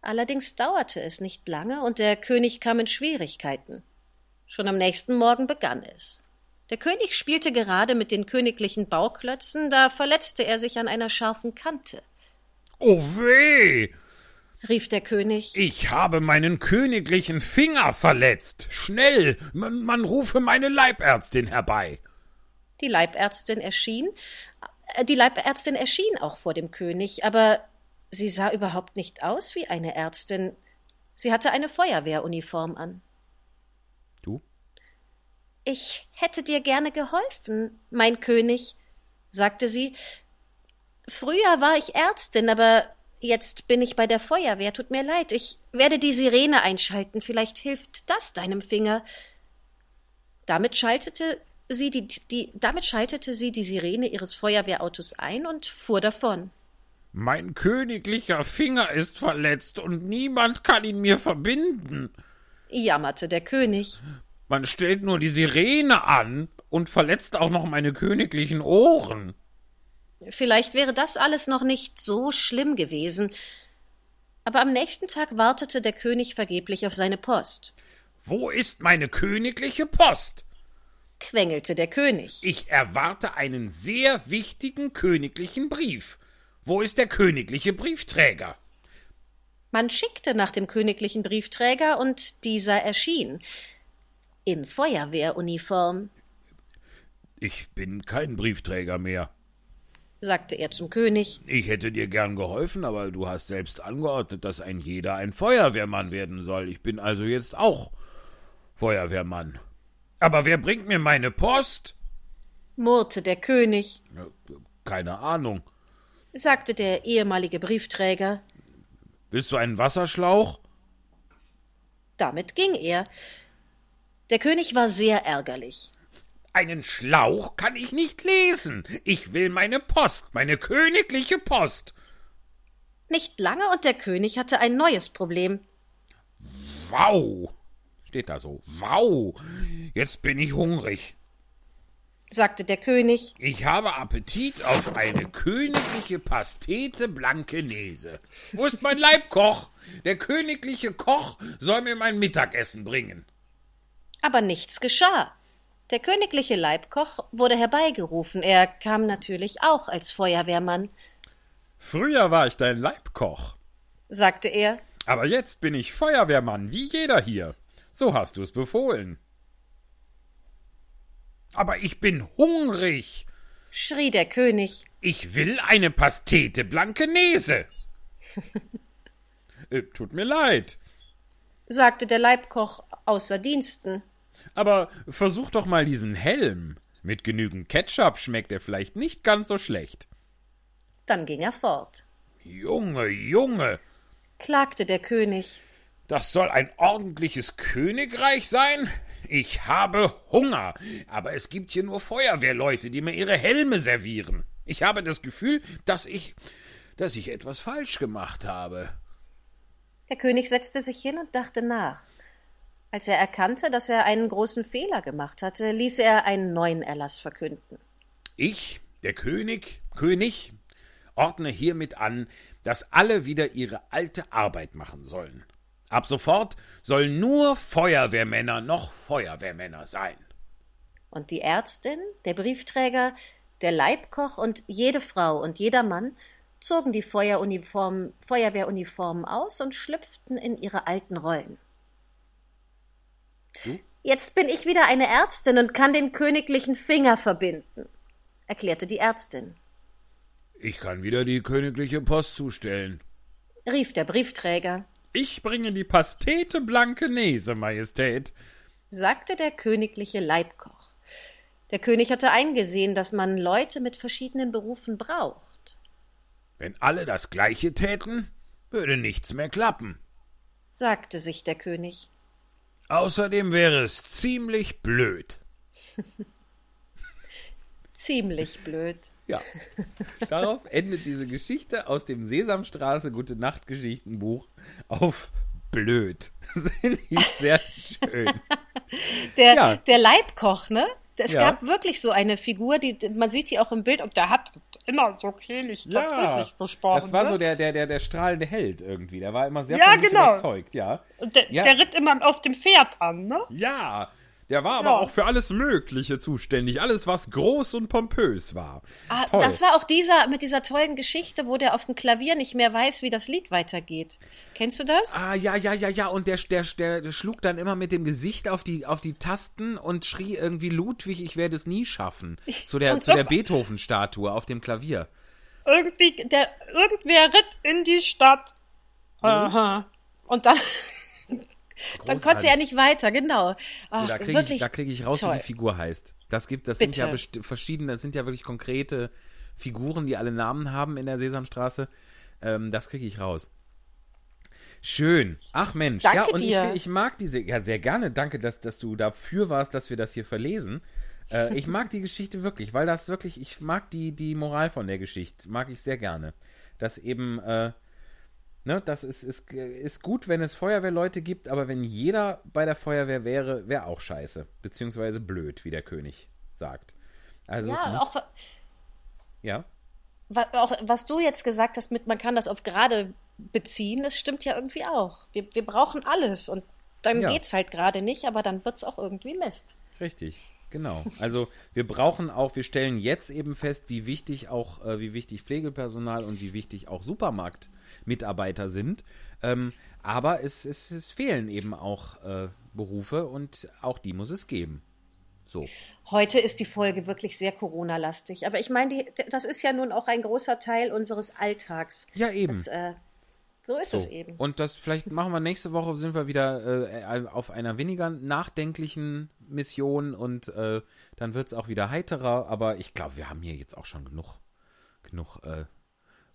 Allerdings dauerte es nicht lange und der König kam in Schwierigkeiten. Schon am nächsten Morgen begann es. Der König spielte gerade mit den königlichen Bauklötzen, da verletzte er sich an einer scharfen Kante. Oh weh! rief der König. Ich habe meinen königlichen Finger verletzt. Schnell, man, man rufe meine Leibärztin herbei. Die Leibärztin erschien, äh, die Leibärztin erschien auch vor dem König, aber sie sah überhaupt nicht aus wie eine Ärztin. Sie hatte eine Feuerwehruniform an. Ich hätte dir gerne geholfen, mein König, sagte sie. Früher war ich Ärztin, aber jetzt bin ich bei der Feuerwehr. Tut mir leid. Ich werde die Sirene einschalten. Vielleicht hilft das deinem Finger. Damit schaltete sie die, die, damit schaltete sie die Sirene ihres Feuerwehrautos ein und fuhr davon. Mein königlicher Finger ist verletzt und niemand kann ihn mir verbinden. Jammerte der König. Man stellt nur die Sirene an und verletzt auch noch meine königlichen Ohren. Vielleicht wäre das alles noch nicht so schlimm gewesen. Aber am nächsten Tag wartete der König vergeblich auf seine Post. Wo ist meine königliche Post? quengelte der König. Ich erwarte einen sehr wichtigen königlichen Brief. Wo ist der königliche Briefträger? Man schickte nach dem königlichen Briefträger und dieser erschien. In Feuerwehruniform, Ich bin kein Briefträger mehr. sagte er zum König. Ich hätte dir gern geholfen, aber du hast selbst angeordnet, dass ein jeder ein Feuerwehrmann werden soll. Ich bin also jetzt auch Feuerwehrmann. Aber wer bringt mir meine Post? murrte der König, Ja, Keine Ahnung. sagte der ehemalige Briefträger. Willst du einen Wasserschlauch? Damit ging er. Der König war sehr ärgerlich. Einen Schlauch kann ich nicht lesen. Ich will meine Post, meine königliche Post. Nicht lange und der König hatte ein neues Problem. Wow. Steht da so. Wow. Jetzt bin ich hungrig. sagte der König. Ich habe Appetit auf eine königliche Pastete Blankenese. Wo ist mein Leibkoch? Der königliche Koch soll mir mein Mittagessen bringen. Aber nichts geschah. Der königliche Leibkoch wurde herbeigerufen. Er kam natürlich auch als Feuerwehrmann, Früher war ich dein Leibkoch, sagte er. aber jetzt bin ich Feuerwehrmann, wie jeder hier. So hast du es befohlen. Aber ich bin hungrig. schrie der König. Ich will eine Pastete Blankenese. äh, tut mir leid. sagte der Leibkoch außer Diensten. Aber versuch doch mal diesen Helm. Mit genügend Ketchup schmeckt er vielleicht nicht ganz so schlecht. Dann ging er fort. Junge, Junge, Klagte der König. das soll ein ordentliches Königreich sein? Ich habe Hunger, aber es gibt hier nur Feuerwehrleute, die mir ihre Helme servieren. Ich habe das Gefühl, dass ich, dass ich etwas falsch gemacht habe. Der König setzte sich hin und dachte nach. Als er erkannte, dass er einen großen Fehler gemacht hatte, ließ er einen neuen Erlass verkünden. Ich, der König, König, ordne hiermit an, dass alle wieder ihre alte Arbeit machen sollen. Ab sofort sollen nur Feuerwehrmänner noch Feuerwehrmänner sein. Und die Ärztin, der Briefträger, der Leibkoch und jede Frau und jeder Mann zogen die Feuerwehruniformen aus und schlüpften in ihre alten Rollen. Jetzt bin ich wieder eine Ärztin und kann den königlichen Finger verbinden, erklärte die Ärztin. Ich kann wieder die königliche Post zustellen. rief der Briefträger, Ich bringe die Pastete Blankenese, Majestät. sagte der königliche Leibkoch. Der König hatte eingesehen, dass man Leute mit verschiedenen Berufen braucht, Wenn alle das Gleiche täten, würde nichts mehr klappen. sagte sich der König. Außerdem wäre es ziemlich blöd. Ziemlich blöd. Ja. Darauf endet diese Geschichte aus dem Sesamstraße Gute Nacht Geschichtenbuch auf blöd. Das finde ich sehr schön. Der, Ja. der Leibkoch, ne? Es Ja. gab wirklich so eine Figur, die man sieht die auch im Bild und der hat immer so kehlig tatsächlich gesprochen. das war ne? so der, der, der, der strahlende Held irgendwie. Der war immer sehr Ja, genau. überzeugt, ja. Und der, Ja. der ritt immer auf dem Pferd an, ne? Ja, der war aber Ja. auch für alles Mögliche zuständig. Alles, was groß und pompös war. Ah, Toll. das war auch dieser mit dieser tollen Geschichte, wo der auf dem Klavier nicht mehr weiß, wie das Lied weitergeht. Kennst du das? Ah, ja, ja, ja, ja. Und der, der, der, der schlug dann immer mit dem Gesicht auf die, auf die Tasten und schrie irgendwie Ludwig, ich werde es nie schaffen. Zu der, Und zu der Beethoven-Statue auf dem Klavier. Irgendwie, der, irgendwer ritt in die Stadt. Mhm. Aha. Und dann dann konnte Großartig. er nicht weiter, genau. Ach, Da kriege ich, krieg ich raus, wie toll. die Figur heißt. Das gibt, das sind ja Bitte. verschiedene, das sind ja wirklich konkrete Figuren, die alle Namen haben in der Sesamstraße. Ähm, das kriege ich raus. Schön. Ach Mensch, ja, Danke und dir. Ich, ich mag diese, ja, sehr gerne. Danke, dass, dass du dafür warst, dass wir das hier verlesen. Äh, ich mag die Geschichte wirklich, weil das wirklich, ich mag die, die Moral von der Geschichte, mag ich sehr gerne. Dass eben, äh, Ne, das ist, ist, ist gut, wenn es Feuerwehrleute gibt, aber wenn jeder bei der Feuerwehr wäre, wäre auch scheiße. Beziehungsweise blöd, wie der König sagt. Also es Ja, muss, auch, ja. wa- auch was du jetzt gesagt hast, mit man kann das auf gerade beziehen, das stimmt ja irgendwie auch. Wir, wir brauchen alles und dann Ja. geht's halt gerade nicht, aber dann wird's auch irgendwie Mist. Richtig, genau. Also wir brauchen auch, wir stellen jetzt eben fest, wie wichtig auch, äh, wie wichtig Pflegepersonal und wie wichtig auch Supermarktmitarbeiter sind. Ähm, aber es, es, es fehlen eben auch äh, Berufe und auch die muss es geben. So. Heute ist die Folge wirklich sehr Corona-lastig, aber ich meine, die- das ist ja nun auch ein großer Teil unseres Alltags. Ja, eben. Das, äh, so ist es So. eben. Und das vielleicht machen wir nächste Woche, sind wir wieder äh, auf einer weniger nachdenklichen Mission und äh, dann wird es auch wieder heiterer. Aber ich glaube, wir haben hier jetzt auch schon genug, genug äh,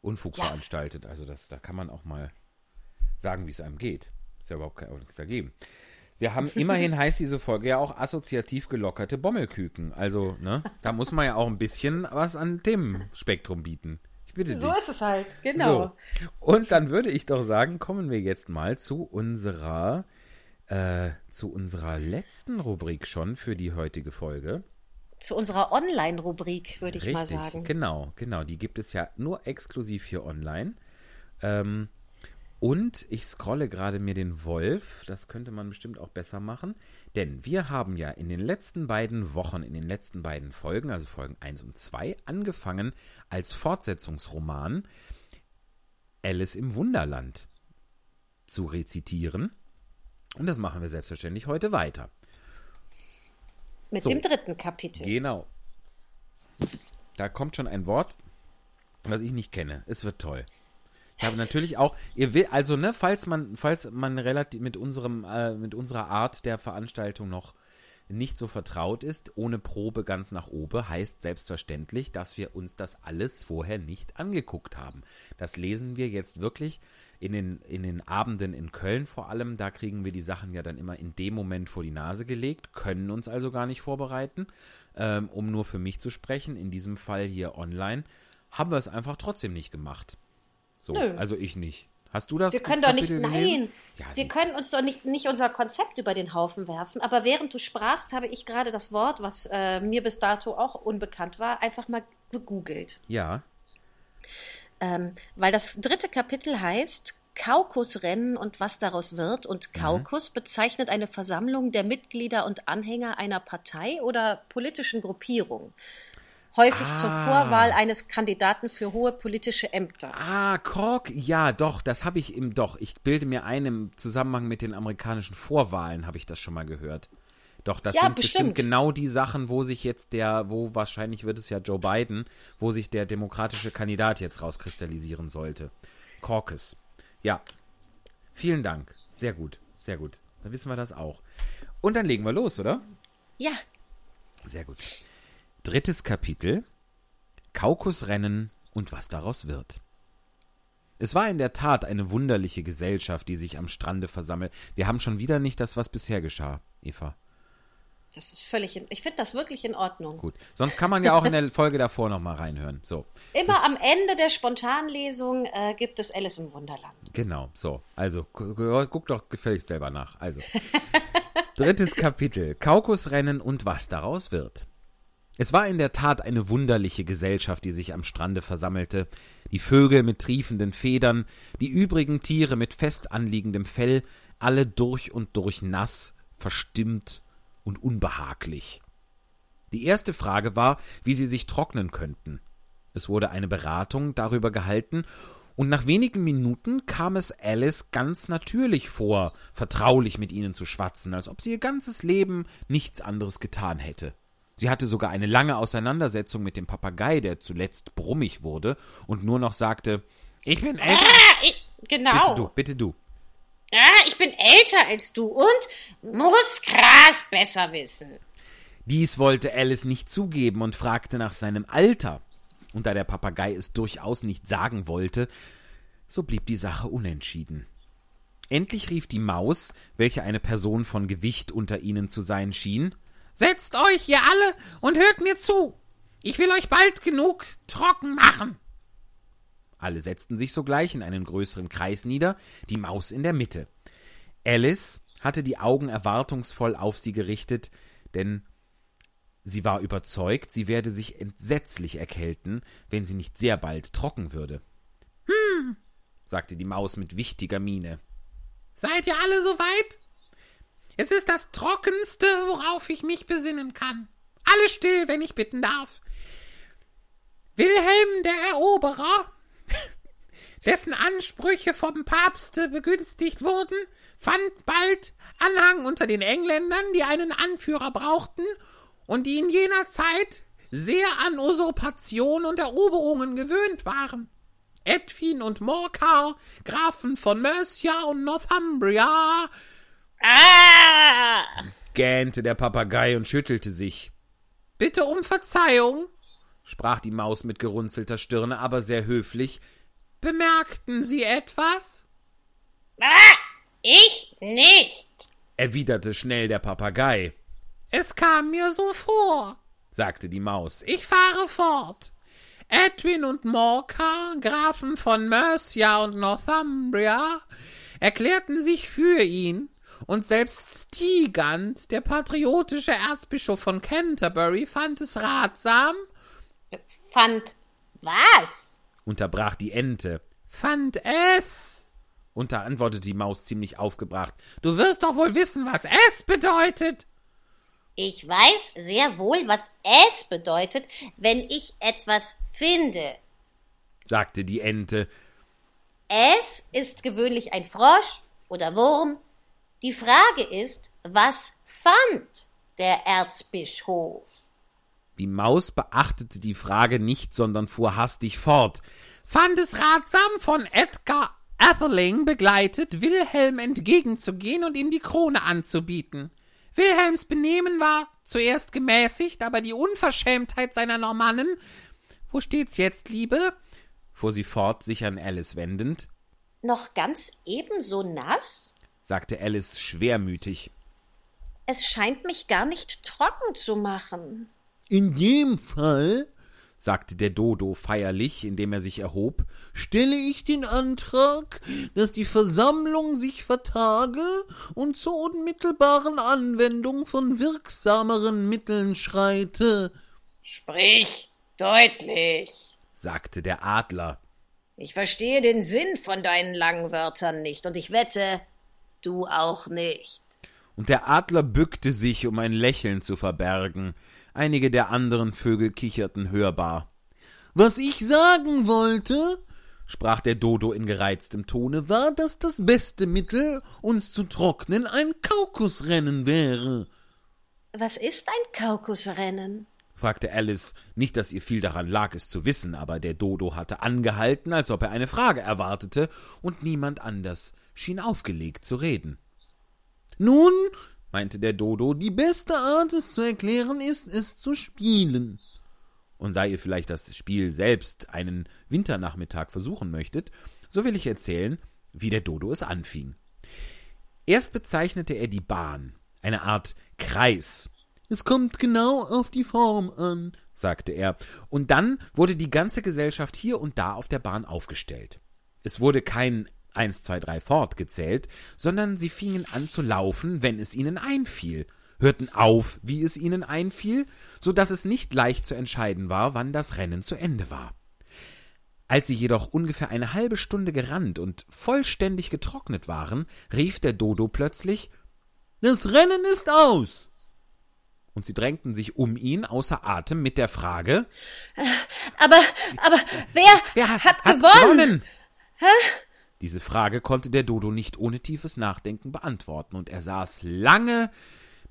Unfug Ja. veranstaltet. Also das, da kann man auch mal sagen, wie es einem geht. Ist ja überhaupt kein, nichts dagegen. Wir haben immerhin heißt diese Folge ja auch assoziativ gelockerte Bommelküken. Also, ne, da muss man ja auch ein bisschen was an Themenspektrum bieten. Ich bitte. So ist es halt, genau. So. Und dann würde ich doch sagen, kommen wir jetzt mal zu unserer, äh, zu unserer letzten Rubrik schon für die heutige Folge. Zu unserer Online-Rubrik, würde ich mal sagen. genau, genau. Die gibt es ja nur exklusiv hier online. Ähm, und ich scrolle gerade mir den Wolf, das könnte man bestimmt auch besser machen, denn wir haben ja in den letzten beiden Wochen, in den letzten beiden Folgen, also Folgen 1 und 2, angefangen als Fortsetzungsroman Alice im Wunderland zu rezitieren. Und das machen wir selbstverständlich heute weiter. Mit So. dem dritten Kapitel. Genau. Da kommt schon ein Wort, was ich nicht kenne. Es wird toll. Ich habe natürlich auch, ihr will, also ne, falls man, falls man relativ mit unserem, äh, mit unserer Art der Veranstaltung noch nicht so vertraut ist, ohne Probe ganz nach oben, heißt selbstverständlich, dass wir uns das alles vorher nicht angeguckt haben. Das lesen wir jetzt wirklich in den, in den Abenden in Köln vor allem. Da kriegen wir die Sachen ja dann immer in dem Moment vor die Nase gelegt, können uns also gar nicht vorbereiten, ähm, um nur für mich zu sprechen. In diesem Fall hier online haben wir es einfach trotzdem nicht gemacht. So, Nö. also ich nicht. Hast du das? Wir können doch nicht, nein? Ja, wir können uns doch nicht, nicht unser Konzept über den Haufen werfen. Aber während du sprachst, habe ich gerade das Wort, was äh, mir bis dato auch unbekannt war, einfach mal gegoogelt. Ja. Ähm, weil das dritte Kapitel heißt Kaukusrennen und was daraus wird. Und Kaukus bezeichnet eine Versammlung der Mitglieder und Anhänger einer Partei oder politischen Gruppierung. Häufig zur Ah. Vorwahl eines Kandidaten für hohe politische Ämter. Ah, Kork, ja, doch, das habe ich im, doch, ich bilde mir ein, im Zusammenhang mit den amerikanischen Vorwahlen habe ich das schon mal gehört. Doch, das Ja, sind bestimmt. bestimmt. genau die Sachen, wo sich jetzt der, wo wahrscheinlich wird es ja Joe Biden, wo sich der demokratische Kandidat jetzt rauskristallisieren sollte. Caucus. Ja. Vielen Dank. Sehr gut, sehr gut. Dann wissen wir das auch. Und dann legen wir los, oder? Ja, Sehr gut. Drittes Kapitel. Kaukusrennen und was daraus wird. Es war in der Tat eine wunderliche Gesellschaft, die sich am Strande versammelt. Wir haben schon wieder nicht das, was bisher geschah, Eva. das ist völlig, in, ich finde das wirklich in Ordnung. Gut. Sonst kann man ja auch in der Folge davor nochmal reinhören. So. Immer Das- am Ende der Spontanlesung äh, gibt es Alice im Wunderland. Genau, so. Also, gu- gu- guck doch gefälligst selber nach. Also. Drittes Kapitel. Kaukusrennen und was daraus wird. Es war in der Tat eine wunderliche Gesellschaft, die sich am Strande versammelte. Die Vögel mit triefenden Federn, die übrigen Tiere mit fest anliegendem Fell, alle durch und durch nass, verstimmt und unbehaglich. Die erste Frage war, wie sie sich trocknen könnten. Es wurde eine Beratung darüber gehalten, und nach wenigen Minuten kam es Alice ganz natürlich vor, vertraulich mit ihnen zu schwatzen, als ob sie ihr ganzes Leben nichts anderes getan hätte. Sie hatte sogar eine lange Auseinandersetzung mit dem Papagei, der zuletzt brummig wurde und nur noch sagte, ich bin älter. Ah, ich, genau. Bitte du, bitte du. Ah, ich bin älter als du und muss Gras besser wissen. Dies wollte Alice nicht zugeben und fragte nach seinem Alter. Und da der Papagei es durchaus nicht sagen wollte, so blieb die Sache unentschieden. Endlich rief die Maus, welche eine Person von Gewicht unter ihnen zu sein schien, Setzt euch, ihr alle, und hört mir zu. Ich will euch bald genug trocken machen. Alle setzten sich sogleich in einen größeren Kreis nieder, die Maus in der Mitte. Alice hatte die Augen erwartungsvoll auf sie gerichtet, denn sie war überzeugt, sie werde sich entsetzlich erkälten, wenn sie nicht sehr bald trocken würde. Hm, sagte die Maus mit wichtiger Miene. Seid ihr alle soweit? Es ist das Trockenste, worauf ich mich besinnen kann. Alle still, wenn ich bitten darf. Wilhelm der Eroberer, dessen Ansprüche vom Papste begünstigt wurden, fand bald Anhang unter den Engländern, die einen Anführer brauchten und die in jener Zeit sehr an Usurpation und Eroberungen gewöhnt waren. Edwin und Morcar, Grafen von Mercia und Northumbria. Ah! gähnte der Papagei und schüttelte sich. Bitte um Verzeihung, sprach die Maus mit gerunzelter Stirne, aber sehr höflich. bemerkten Sie etwas? Ah! Ich nicht. erwiderte schnell der Papagei, Es kam mir so vor. sagte die Maus. Ich fahre fort. Edwin und Morcar, Grafen von Mercia und Northumbria, erklärten sich für ihn, und selbst Stigand, der patriotische Erzbischof von Canterbury, fand es ratsam, Fand was? unterbrach die Ente. fand es. Unterantwortete die Maus ziemlich aufgebracht. Du wirst doch wohl wissen, was es bedeutet. Ich weiß sehr wohl, was es bedeutet, wenn ich etwas finde. sagte die Ente. Es ist gewöhnlich ein Frosch oder Wurm. Die Frage ist, was fand der Erzbischof? Die Maus beachtete die Frage nicht, sondern fuhr hastig fort. Fand es ratsam, von Edgar Atheling begleitet, Wilhelm entgegenzugehen und ihm die Krone anzubieten. Wilhelms Benehmen war zuerst gemäßigt, aber die Unverschämtheit seiner Normannen. Wo steht's jetzt, Liebe? fuhr sie fort, sich an Alice wendend, Noch ganz ebenso nass? Sagte Alice schwermütig. Es scheint mich gar nicht trocken zu machen. In dem Fall, sagte der Dodo feierlich, indem er sich erhob, stelle ich den Antrag, dass die Versammlung sich vertage und zur unmittelbaren Anwendung von wirksameren Mitteln schreite. Sprich deutlich. sagte der Adler. Ich verstehe den Sinn von deinen langen Wörtern nicht und ich wette, du auch nicht. Und der Adler bückte sich, um ein Lächeln zu verbergen. Einige der anderen Vögel kicherten hörbar. Was ich sagen wollte, Sprach der Dodo in gereiztem Tone, war, dass das beste Mittel, uns zu trocknen, ein Kaukusrennen wäre. Was ist ein Kaukusrennen? fragte Alice. Nicht, dass ihr viel daran lag, es zu wissen, aber der Dodo hatte angehalten, als ob er eine Frage erwartete, und niemand anders schien aufgelegt zu reden. Nun, meinte der Dodo, die beste Art, es zu erklären, ist, es zu spielen. und da ihr vielleicht das Spiel selbst einen Winternachmittag versuchen möchtet, so will ich erzählen, wie der Dodo es anfing. Erst bezeichnete er die Bahn, eine Art Kreis, Es kommt genau auf die Form an. sagte er, und dann wurde die ganze Gesellschaft hier und da auf der Bahn aufgestellt. Es wurde kein eins, zwei, drei fortgezählt, sondern sie fingen an zu laufen, wenn es ihnen einfiel, hörten auf, wie es ihnen einfiel, so dass es nicht leicht zu entscheiden war, wann das Rennen zu Ende war. Als sie jedoch ungefähr eine halbe Stunde gerannt und vollständig getrocknet waren, rief der Dodo plötzlich, Das Rennen ist aus. und sie drängten sich um ihn außer Atem mit der Frage, Aber, aber wer, Wer hat, gewonnen? Diese Frage konnte der Dodo nicht ohne tiefes Nachdenken beantworten, und er saß lange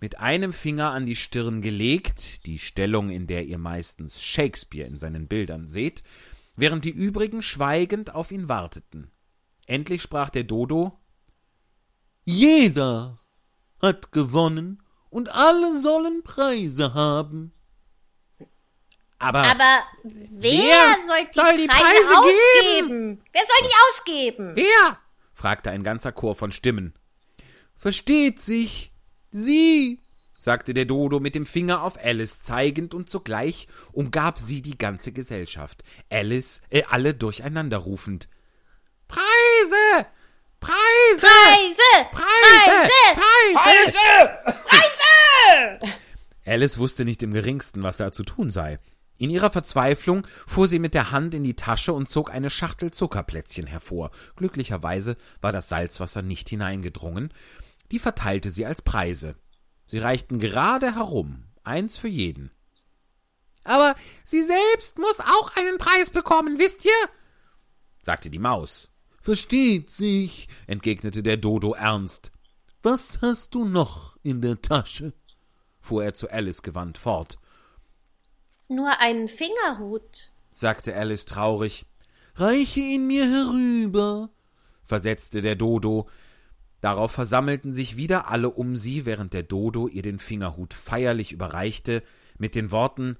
mit einem Finger an die Stirn gelegt, die Stellung, in der ihr meistens Shakespeare in seinen Bildern seht, während die übrigen schweigend auf ihn warteten. Endlich sprach der Dodo Jeder hat gewonnen und alle sollen Preise haben. Aber, Aber wer, Wer soll die, soll die Preise, Preise ausgeben? Wer soll die ausgeben? Wer? fragte ein ganzer Chor von Stimmen, Versteht sich, Sie, sagte der Dodo mit dem Finger auf Alice zeigend, und sogleich umgab sie die ganze Gesellschaft. Alice, äh, alle durcheinander rufend. Preise! Preise! Preise! Preise! Preise! Alice wusste nicht im geringsten, was da zu tun sei. In ihrer Verzweiflung fuhr sie mit der Hand in die Tasche und zog eine Schachtel Zuckerplätzchen hervor. Glücklicherweise war das Salzwasser nicht hineingedrungen. Die verteilte sie als Preise. Sie reichten gerade herum, eins für jeden. Aber sie selbst muss auch einen Preis bekommen, wisst ihr? sagte die Maus, Versteht sich. entgegnete der Dodo ernst, Was hast du noch in der Tasche? fuhr er zu Alice gewandt fort, Nur einen Fingerhut. sagte Alice traurig, Reiche ihn mir herüber. versetzte der Dodo. Darauf versammelten sich wieder alle um sie, während der Dodo ihr den Fingerhut feierlich überreichte, mit den Worten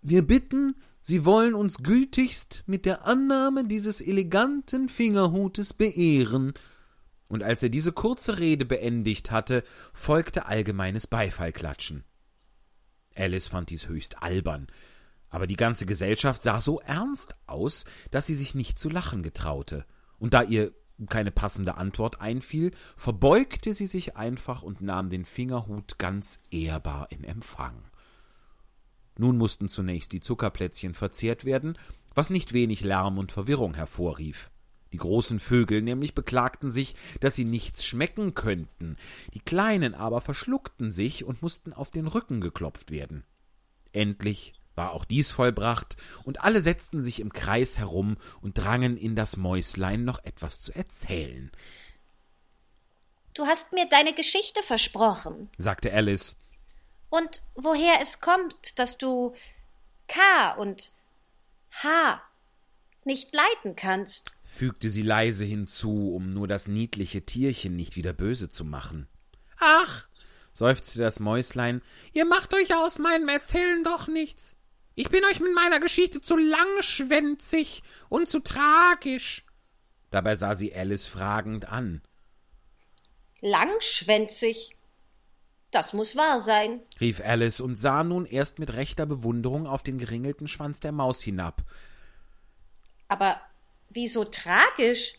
Wir bitten, Sie wollen uns gütigst mit der Annahme dieses eleganten Fingerhutes beehren. Und als er diese kurze Rede beendigt hatte, folgte allgemeines Beifallklatschen. Alice fand dies höchst albern, aber die ganze Gesellschaft sah so ernst aus, dass sie sich nicht zu lachen getraute, und da ihr keine passende Antwort einfiel, verbeugte sie sich einfach und nahm den Fingerhut ganz ehrbar in Empfang. Nun mussten zunächst die Zuckerplätzchen verzehrt werden, was nicht wenig Lärm und Verwirrung hervorrief. Die großen Vögel nämlich beklagten sich, dass sie nichts schmecken könnten, die kleinen aber verschluckten sich und mussten auf den Rücken geklopft werden. Endlich war auch dies vollbracht, und alle setzten sich im Kreis herum und drangen in das Mäuslein noch etwas zu erzählen, Du hast mir deine Geschichte versprochen. sagte Alice. Und woher es kommt, dass du K und H nicht leiden kannst. fügte sie leise hinzu, um nur das niedliche Tierchen nicht wieder böse zu machen. Ach, Seufzte das Mäuslein, ihr macht euch aus meinem Erzählen doch nichts. Ich bin euch mit meiner Geschichte zu langschwänzig und zu tragisch. dabei sah sie Alice fragend an. Langschwänzig. Das muss wahr sein. rief Alice und sah nun erst mit rechter Bewunderung auf den geringelten Schwanz der Maus hinab. Aber wieso tragisch?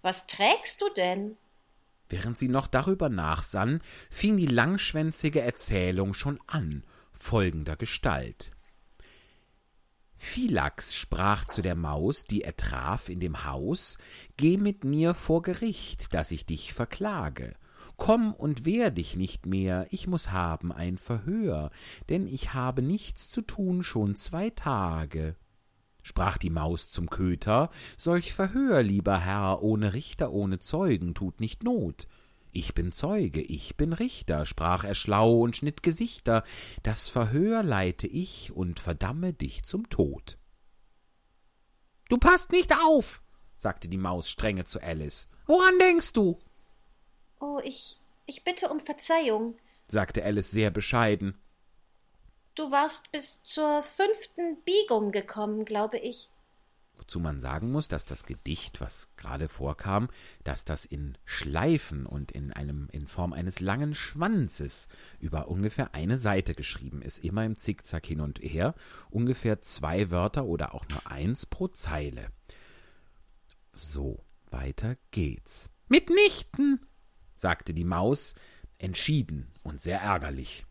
Was trägst du denn? Während sie noch darüber nachsann, fing die langschwänzige Erzählung schon an, folgender Gestalt. Philax sprach zu der Maus, die er traf in dem Haus, Geh mit mir vor Gericht, dass ich dich verklage. Komm und wehr dich nicht mehr, ich muss haben ein Verhör, denn ich habe nichts zu tun schon zwei Tage. Sprach die Maus zum Köter, solch Verhör, lieber Herr, ohne Richter, ohne Zeugen, tut nicht Not. Ich bin Zeuge, ich bin Richter, sprach er schlau und schnitt Gesichter, das Verhör leite ich und verdamme dich zum Tod. Du passt nicht auf, sagte die Maus strenge zu Alice, Woran denkst du? Oh, ich, ich bitte um Verzeihung. sagte Alice sehr bescheiden. Du warst bis zur fünften Biegung gekommen, glaube ich. Wozu man sagen muss, dass das Gedicht, was gerade vorkam, dass das in Schleifen und in einem in Form eines langen Schwanzes über ungefähr eine Seite geschrieben ist, immer im Zickzack hin und her, ungefähr zwei Wörter oder auch nur eins pro Zeile. So, weiter geht's, Mitnichten. sagte die Maus, entschieden und sehr ärgerlich.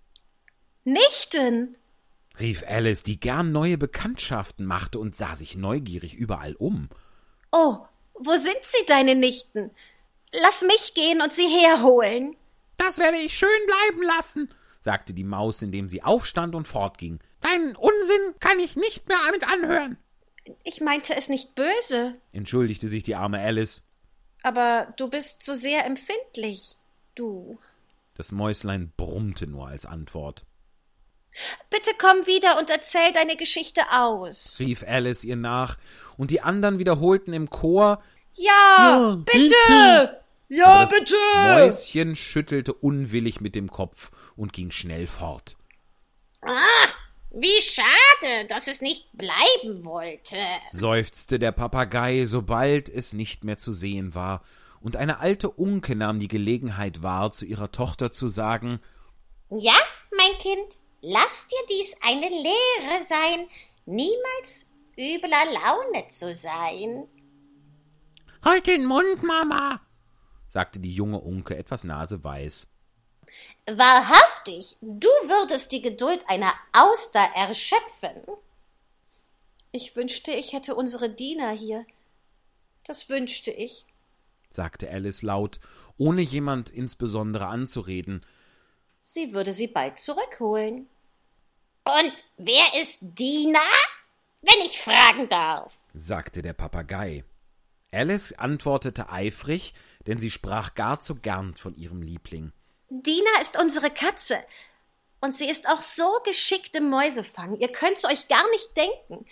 Nichten! rief Alice, die gern neue Bekanntschaften machte und sah sich neugierig überall um. Oh, wo sind sie, deine Nichten? Lass mich gehen und sie herholen. Das werde ich schön bleiben lassen, sagte die Maus, indem sie aufstand und fortging. Deinen Unsinn kann ich nicht mehr mit anhören. Ich meinte es nicht böse, entschuldigte sich die arme Alice. aber du bist so sehr empfindlich, du. Das Mäuslein brummte nur als Antwort. Bitte komm wieder und erzähl deine Geschichte aus. rief Alice ihr nach, und die anderen wiederholten im Chor, Ja, Ja, bitte! bitte. Ja, aber das bitte! Mäuschen schüttelte unwillig mit dem Kopf und ging schnell fort. Wie schade, dass es nicht bleiben wollte. seufzte der Papagei, sobald es nicht mehr zu sehen war, und eine alte Unke nahm die Gelegenheit wahr, zu ihrer Tochter zu sagen Ja, mein Kind, lass dir dies eine Lehre sein, niemals übler Laune zu sein. Halt den Mund, Mama. sagte die junge Unke etwas naseweiß. Wahrhaftig, du würdest die Geduld einer Auster erschöpfen. Ich wünschte, ich hätte unsere Diener hier. Das wünschte ich. sagte Alice laut, ohne jemand insbesondere anzureden. Sie würde sie bald zurückholen. Und wer ist Dina? Wenn ich fragen darf. sagte der Papagei. Alice antwortete eifrig, denn sie sprach gar zu gern von ihrem Liebling. Dina ist unsere Katze. Und sie ist auch so geschickt im Mäusefangen. Ihr könnt's euch gar nicht denken.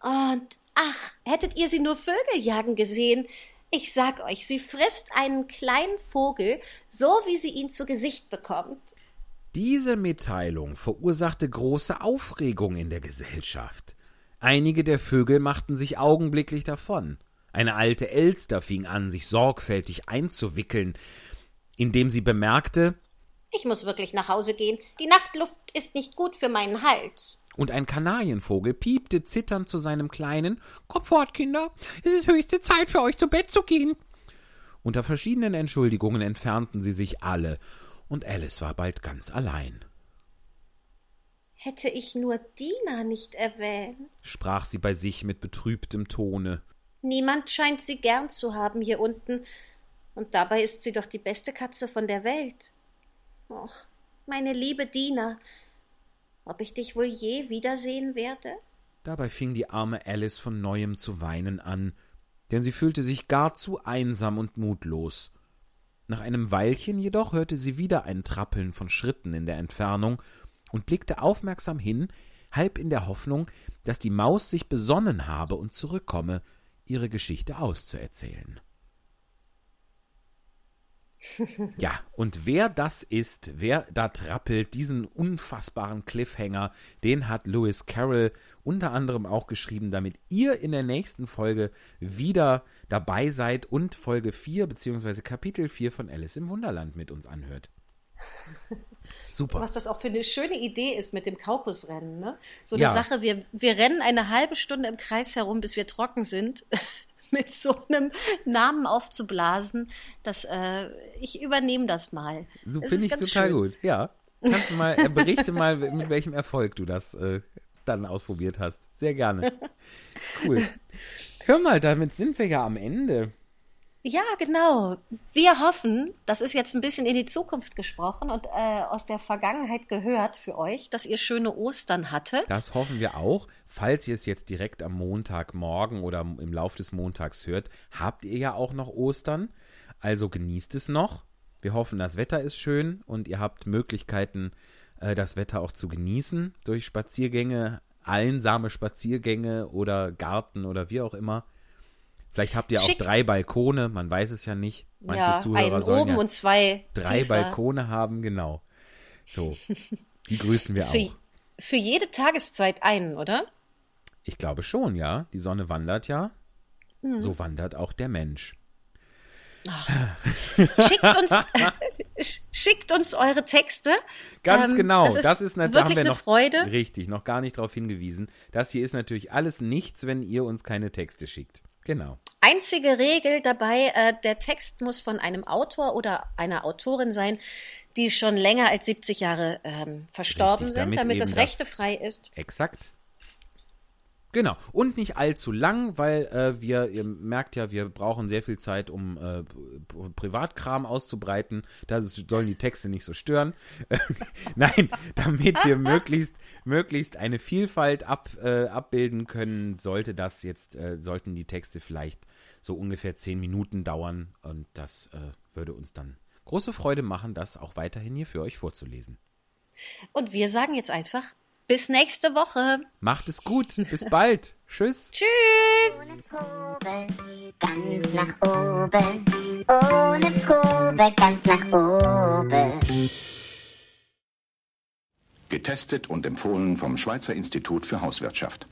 Und ach, hättet ihr sie nur Vögel jagen gesehen. Ich sag euch, sie frisst einen kleinen Vogel, so wie sie ihn zu Gesicht bekommt. Diese Mitteilung verursachte große Aufregung in der Gesellschaft. Einige der Vögel machten sich augenblicklich davon. Eine alte Elster fing an, sich sorgfältig einzuwickeln, indem sie bemerkte, Ich muss wirklich nach Hause gehen. Die Nachtluft ist nicht gut für meinen Hals. und ein Kanarienvogel piepte zitternd zu seinem Kleinen, Kommt fort, Kinder. Es ist höchste Zeit für euch zu Bett zu gehen. unter verschiedenen Entschuldigungen entfernten sie sich alle, und Alice war bald ganz allein. Hätte ich nur Dina nicht erwähnt. sprach sie bei sich mit betrübtem Tone. Niemand scheint sie gern zu haben hier unten. Und dabei ist sie doch die beste Katze von der Welt. Och, meine liebe Dina, ob ich dich wohl je wiedersehen werde? Dabei fing die arme Alice von neuem zu weinen an, denn sie fühlte sich gar zu einsam und mutlos. Nach einem Weilchen jedoch hörte sie wieder ein Trappeln von Schritten in der Entfernung und blickte aufmerksam hin, halb in der Hoffnung, dass die Maus sich besonnen habe und zurückkomme, ihre Geschichte auszuerzählen. Ja, und wer das ist, wer da trappelt, diesen unfassbaren Cliffhanger, den hat Lewis Carroll unter anderem auch geschrieben, damit ihr in der nächsten Folge wieder dabei seid und Folge 4 bzw. Kapitel 4 von Alice im Wunderland mit uns anhört. Super. Was das auch für eine schöne Idee ist mit dem Kaukusrennen, ne? So eine Ja. Sache, wir, wir rennen eine halbe Stunde im Kreis herum, bis wir trocken sind, mit so einem Namen aufzublasen. Das, äh, ich übernehme das mal. So finde ich total schön. gut. Ja. Kannst du mal, äh, berichte mal, mit welchem Erfolg du das äh, dann ausprobiert hast. Sehr gerne. Cool. Hör mal, damit sind wir ja am Ende. Ja, genau. Wir hoffen, das ist jetzt ein bisschen in die Zukunft gesprochen und äh, aus der Vergangenheit gehört für euch, dass ihr schöne Ostern hattet. Das hoffen wir auch. Falls ihr es jetzt direkt am Montagmorgen oder im Lauf des Montags hört, habt ihr ja auch noch Ostern. Also genießt es noch. Wir hoffen, das Wetter ist schön und ihr habt Möglichkeiten, äh, das Wetter auch zu genießen durch Spaziergänge, einsame Spaziergänge oder Garten oder wie auch immer. Vielleicht habt ihr auch Schick. drei Balkone, man weiß es ja nicht. Manche ja, Zuhörer einen sollen oben ja und zwei drei tiefer. Balkone haben, genau. So, die grüßen wir auch. für jede Tageszeit einen, oder? Ich glaube schon, ja. Die Sonne wandert ja. Mhm. So wandert auch der Mensch. Schickt uns, sch- schickt uns eure Texte. Ganz Ähm, genau. das ist Das ist da haben wirklich wir eine noch Freude. richtig noch gar nicht darauf hingewiesen. Das hier ist natürlich alles nichts, wenn ihr uns keine Texte schickt. Genau. Einzige Regel dabei, äh, der Text muss von einem Autor oder einer Autorin sein, die schon länger als 70 Jahre ähm, verstorben Richtig, sind, damit damit, eben das das- rechtefrei ist. Exakt. Genau. Und nicht allzu lang, weil äh, wir, ihr merkt ja, wir brauchen sehr viel Zeit, um äh, Privatkram auszubreiten. Da sollen die Texte nicht so stören. Nein, damit wir möglichst, möglichst eine Vielfalt ab, äh, abbilden können, sollte das jetzt, äh, sollten die Texte vielleicht so ungefähr zehn Minuten dauern. Und das äh, würde uns dann große Freude machen, das auch weiterhin hier für euch vorzulesen. Und wir sagen jetzt einfach bis nächste Woche. Macht es gut. Bis bald. Tschüss. Tschüss. Ohne Probe, ganz nach oben. Ohne Probe, ganz nach oben. Getestet und empfohlen vom Schweizer Institut für Hauswirtschaft.